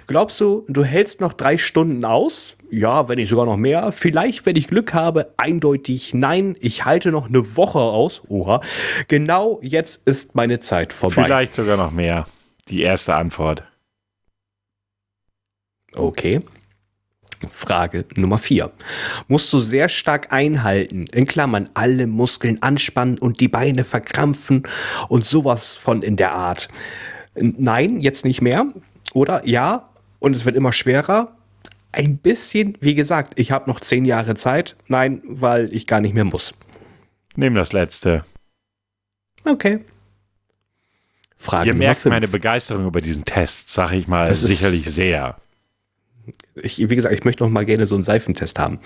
Speaker 2: Glaubst du, du hältst noch drei Stunden aus? Ja, wenn nicht sogar noch mehr. Vielleicht, wenn ich Glück habe, eindeutig nein. Ich halte noch eine Woche aus. Oha. Genau jetzt ist meine Zeit vorbei.
Speaker 1: Vielleicht sogar noch mehr. Die erste Antwort.
Speaker 2: Okay. Frage Nummer 4. Musst du sehr stark einhalten, in Klammern alle Muskeln anspannen und die Beine verkrampfen und sowas von in der Art. Nein, jetzt nicht mehr. Oder ja, und es wird immer schwerer. Ein bisschen, wie gesagt, ich habe noch zehn Jahre Zeit. Nein, weil ich gar nicht mehr muss.
Speaker 1: Nimm das letzte.
Speaker 2: Okay.
Speaker 1: Frage Ihr merkt fünf. meine Begeisterung über diesen Test, sag ich mal, das sicherlich sehr.
Speaker 2: Ich, wie gesagt, ich möchte noch mal gerne so einen Seifentest haben.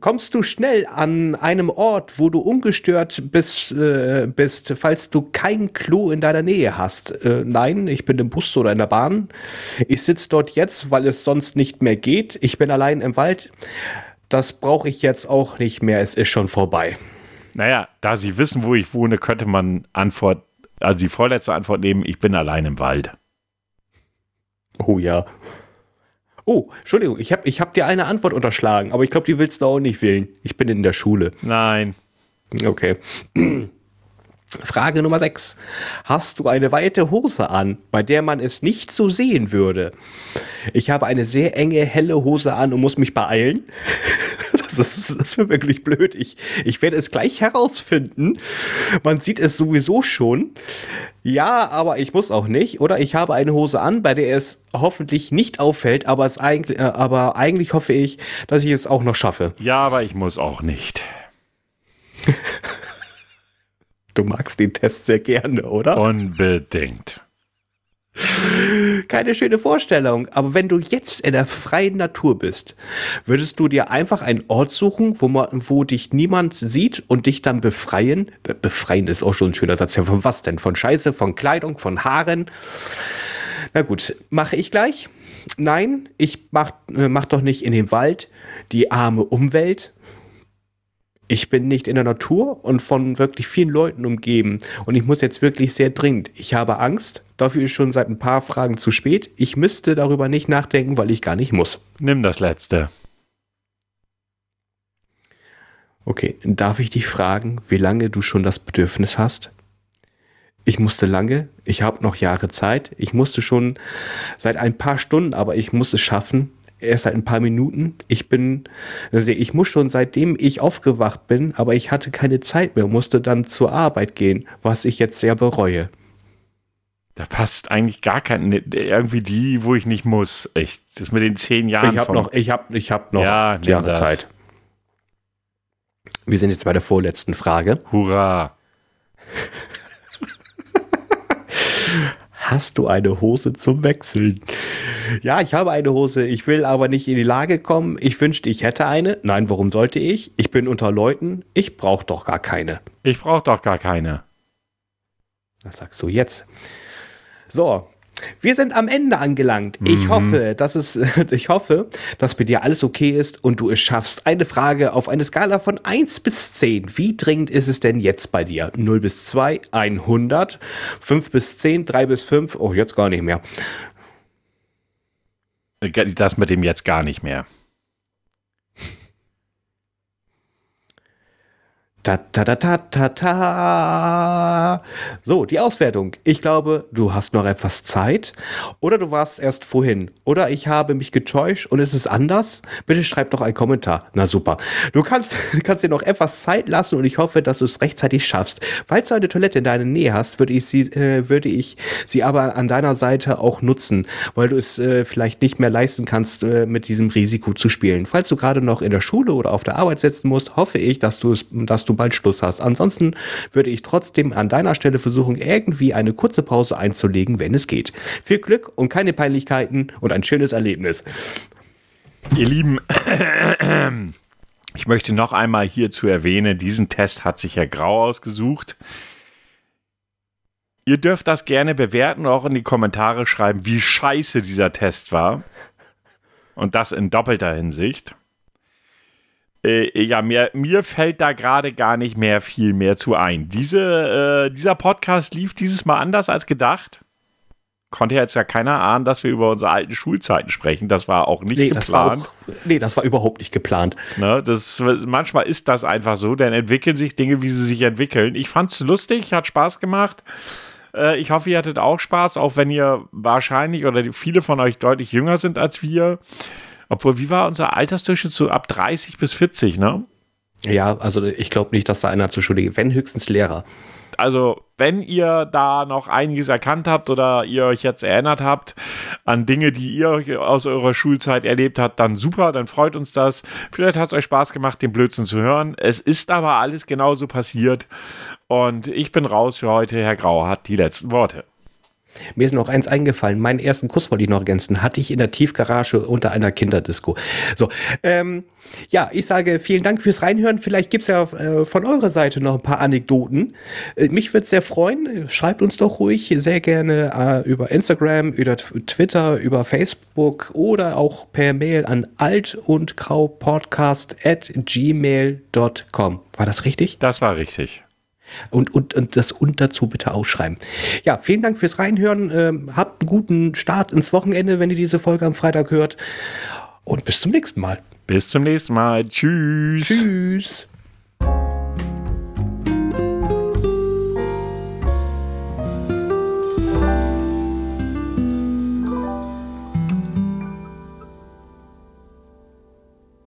Speaker 2: Kommst du schnell an einem Ort, wo du ungestört bist, äh, bist falls du kein Klo in deiner Nähe hast? Äh, nein, ich bin im Bus oder in der Bahn. Ich sitze dort jetzt, weil es sonst nicht mehr geht. Ich bin allein im Wald. Das brauche ich jetzt auch nicht mehr. Es ist schon vorbei.
Speaker 1: Naja, da Sie wissen, wo ich wohne, könnte man Antwort, also die vorletzte Antwort nehmen, ich bin allein im Wald.
Speaker 2: Oh ja. Oh, Entschuldigung, ich habe ich hab dir eine Antwort unterschlagen, aber ich glaube, die willst du auch nicht wählen. Ich bin in der Schule.
Speaker 1: Nein.
Speaker 2: Okay. Frage Nummer 6. Hast du eine weite Hose an, bei der man es nicht so sehen würde? Ich habe eine sehr enge, helle Hose an und muss mich beeilen. Das ist, das ist wirklich blöd. Ich, ich werde es gleich herausfinden. Man sieht es sowieso schon. Ja, aber ich muss auch nicht. Oder ich habe eine Hose an, bei der es hoffentlich nicht auffällt, aber, es eigentlich, äh, aber eigentlich hoffe ich, dass ich es auch noch schaffe.
Speaker 1: Ja, aber ich muss auch nicht.
Speaker 2: du magst den Test sehr gerne, oder?
Speaker 1: Unbedingt.
Speaker 2: Keine schöne Vorstellung, aber wenn du jetzt in der freien Natur bist, würdest du dir einfach einen Ort suchen, wo, man, wo dich niemand sieht und dich dann befreien? Befreien ist auch schon ein schöner Satz. Ja, von was denn? Von Scheiße, von Kleidung, von Haaren? Na gut, mache ich gleich. Nein, ich mach, äh, mach doch nicht in den Wald die arme Umwelt, ich bin nicht in der Natur und von wirklich vielen Leuten umgeben. Und ich muss jetzt wirklich sehr dringend. Ich habe Angst. Dafür ist schon seit ein paar Fragen zu spät. Ich müsste darüber nicht nachdenken, weil ich gar nicht muss.
Speaker 1: Nimm das letzte.
Speaker 2: Okay, darf ich dich fragen, wie lange du schon das Bedürfnis hast? Ich musste lange, ich habe noch Jahre Zeit, ich musste schon seit ein paar Stunden, aber ich muss es schaffen, erst seit ein paar Minuten. Ich bin, also ich muss schon seitdem ich aufgewacht bin, aber ich hatte keine Zeit mehr, musste dann zur Arbeit gehen, was ich jetzt sehr bereue.
Speaker 1: Da passt eigentlich gar kein, ne, irgendwie die, wo ich nicht muss. Echt, das mit den zehn Jahren.
Speaker 2: Ich habe noch, ich habe, ich habe noch
Speaker 1: ja,
Speaker 2: Jahre das. Zeit. Wir sind jetzt bei der vorletzten Frage.
Speaker 1: Hurra!
Speaker 2: Hast du eine Hose zum Wechseln? Ja, ich habe eine Hose. Ich will aber nicht in die Lage kommen. Ich wünschte, ich hätte eine. Nein, warum sollte ich? Ich bin unter Leuten. Ich brauche doch gar keine.
Speaker 1: Ich brauche doch gar keine.
Speaker 2: Was sagst du jetzt? So, wir sind am Ende angelangt. Ich mhm. hoffe, dass es, ich hoffe, dass bei dir alles okay ist und du es schaffst. Eine Frage auf eine Skala von 1 bis 10. Wie dringend ist es denn jetzt bei dir? 0 bis 2, 100, 5 bis 10, 3 bis 5, oh, jetzt gar nicht mehr.
Speaker 1: Das mit dem jetzt gar nicht mehr.
Speaker 2: Ta, ta, ta, ta, ta, ta. So, die Auswertung. Ich glaube, du hast noch etwas Zeit. Oder du warst erst vorhin. Oder ich habe mich getäuscht und es ist anders. Bitte schreib doch einen Kommentar. Na super. Du kannst, kannst dir noch etwas Zeit lassen und ich hoffe, dass du es rechtzeitig schaffst. Falls du eine Toilette in deiner Nähe hast, würde ich sie, äh, würde ich sie aber an deiner Seite auch nutzen, weil du es äh, vielleicht nicht mehr leisten kannst, äh, mit diesem Risiko zu spielen. Falls du gerade noch in der Schule oder auf der Arbeit sitzen musst, hoffe ich, dass du es, dass du bald Schluss hast. Ansonsten würde ich trotzdem an deiner Stelle versuchen, irgendwie eine kurze Pause einzulegen, wenn es geht. Viel Glück und keine Peinlichkeiten und ein schönes Erlebnis.
Speaker 1: Ihr Lieben, ich möchte noch einmal hierzu erwähnen, diesen Test hat sich Herr Grau ausgesucht. Ihr dürft das gerne bewerten und auch in die Kommentare schreiben, wie scheiße dieser Test war. Und das in doppelter Hinsicht. Äh, ja, mir, mir fällt da gerade gar nicht mehr viel mehr zu ein. Diese, äh, dieser Podcast lief dieses Mal anders als gedacht. Konnte jetzt ja keiner ahnen, dass wir über unsere alten Schulzeiten sprechen. Das war auch nicht
Speaker 2: Nee,
Speaker 1: geplant.
Speaker 2: das auch, nee, das war überhaupt nicht geplant.
Speaker 1: Ne, das, manchmal ist das einfach so, dann entwickeln sich Dinge, wie sie sich entwickeln. Ich fand's lustig, hat Spaß gemacht. Äh, ich hoffe, ihr hattet auch Spaß, auch wenn ihr wahrscheinlich oder viele von euch deutlich jünger sind als wir. Obwohl, wie war unser Altersdurchschnitt so ab 30 bis 40, ne?
Speaker 2: Ja, also ich glaube nicht, dass da einer zur Schule geht. Wenn höchstens Lehrer.
Speaker 1: Also, wenn ihr da noch einiges erkannt habt oder ihr euch jetzt erinnert habt an Dinge, die ihr aus eurer Schulzeit erlebt habt, dann super, dann freut uns das. Vielleicht hat es euch Spaß gemacht, den Blödsinn zu hören. Es ist aber alles genauso passiert. Und ich bin raus für heute. Herr Grau hat die letzten Worte.
Speaker 2: Mir ist noch eins eingefallen. Meinen ersten Kuss wollte ich noch ergänzen. Hatte ich in der Tiefgarage unter einer Kinderdisco. So, ähm, ja, ich sage vielen Dank fürs Reinhören. Vielleicht gibt's ja äh, von eurer Seite noch ein paar Anekdoten. Äh, mich würde sehr freuen. Schreibt uns doch ruhig sehr gerne äh, über Instagram, über Twitter, über Facebook oder auch per Mail an alt und graupodcast at gmail.com. War das richtig?
Speaker 1: Das war richtig.
Speaker 2: Und, und, und das und dazu bitte ausschreiben. Ja, vielen Dank fürs Reinhören. Ähm, habt einen guten Start ins Wochenende, wenn ihr diese Folge am Freitag hört. Und bis zum nächsten Mal.
Speaker 1: Bis zum nächsten Mal. Tschüss.
Speaker 2: Tschüss.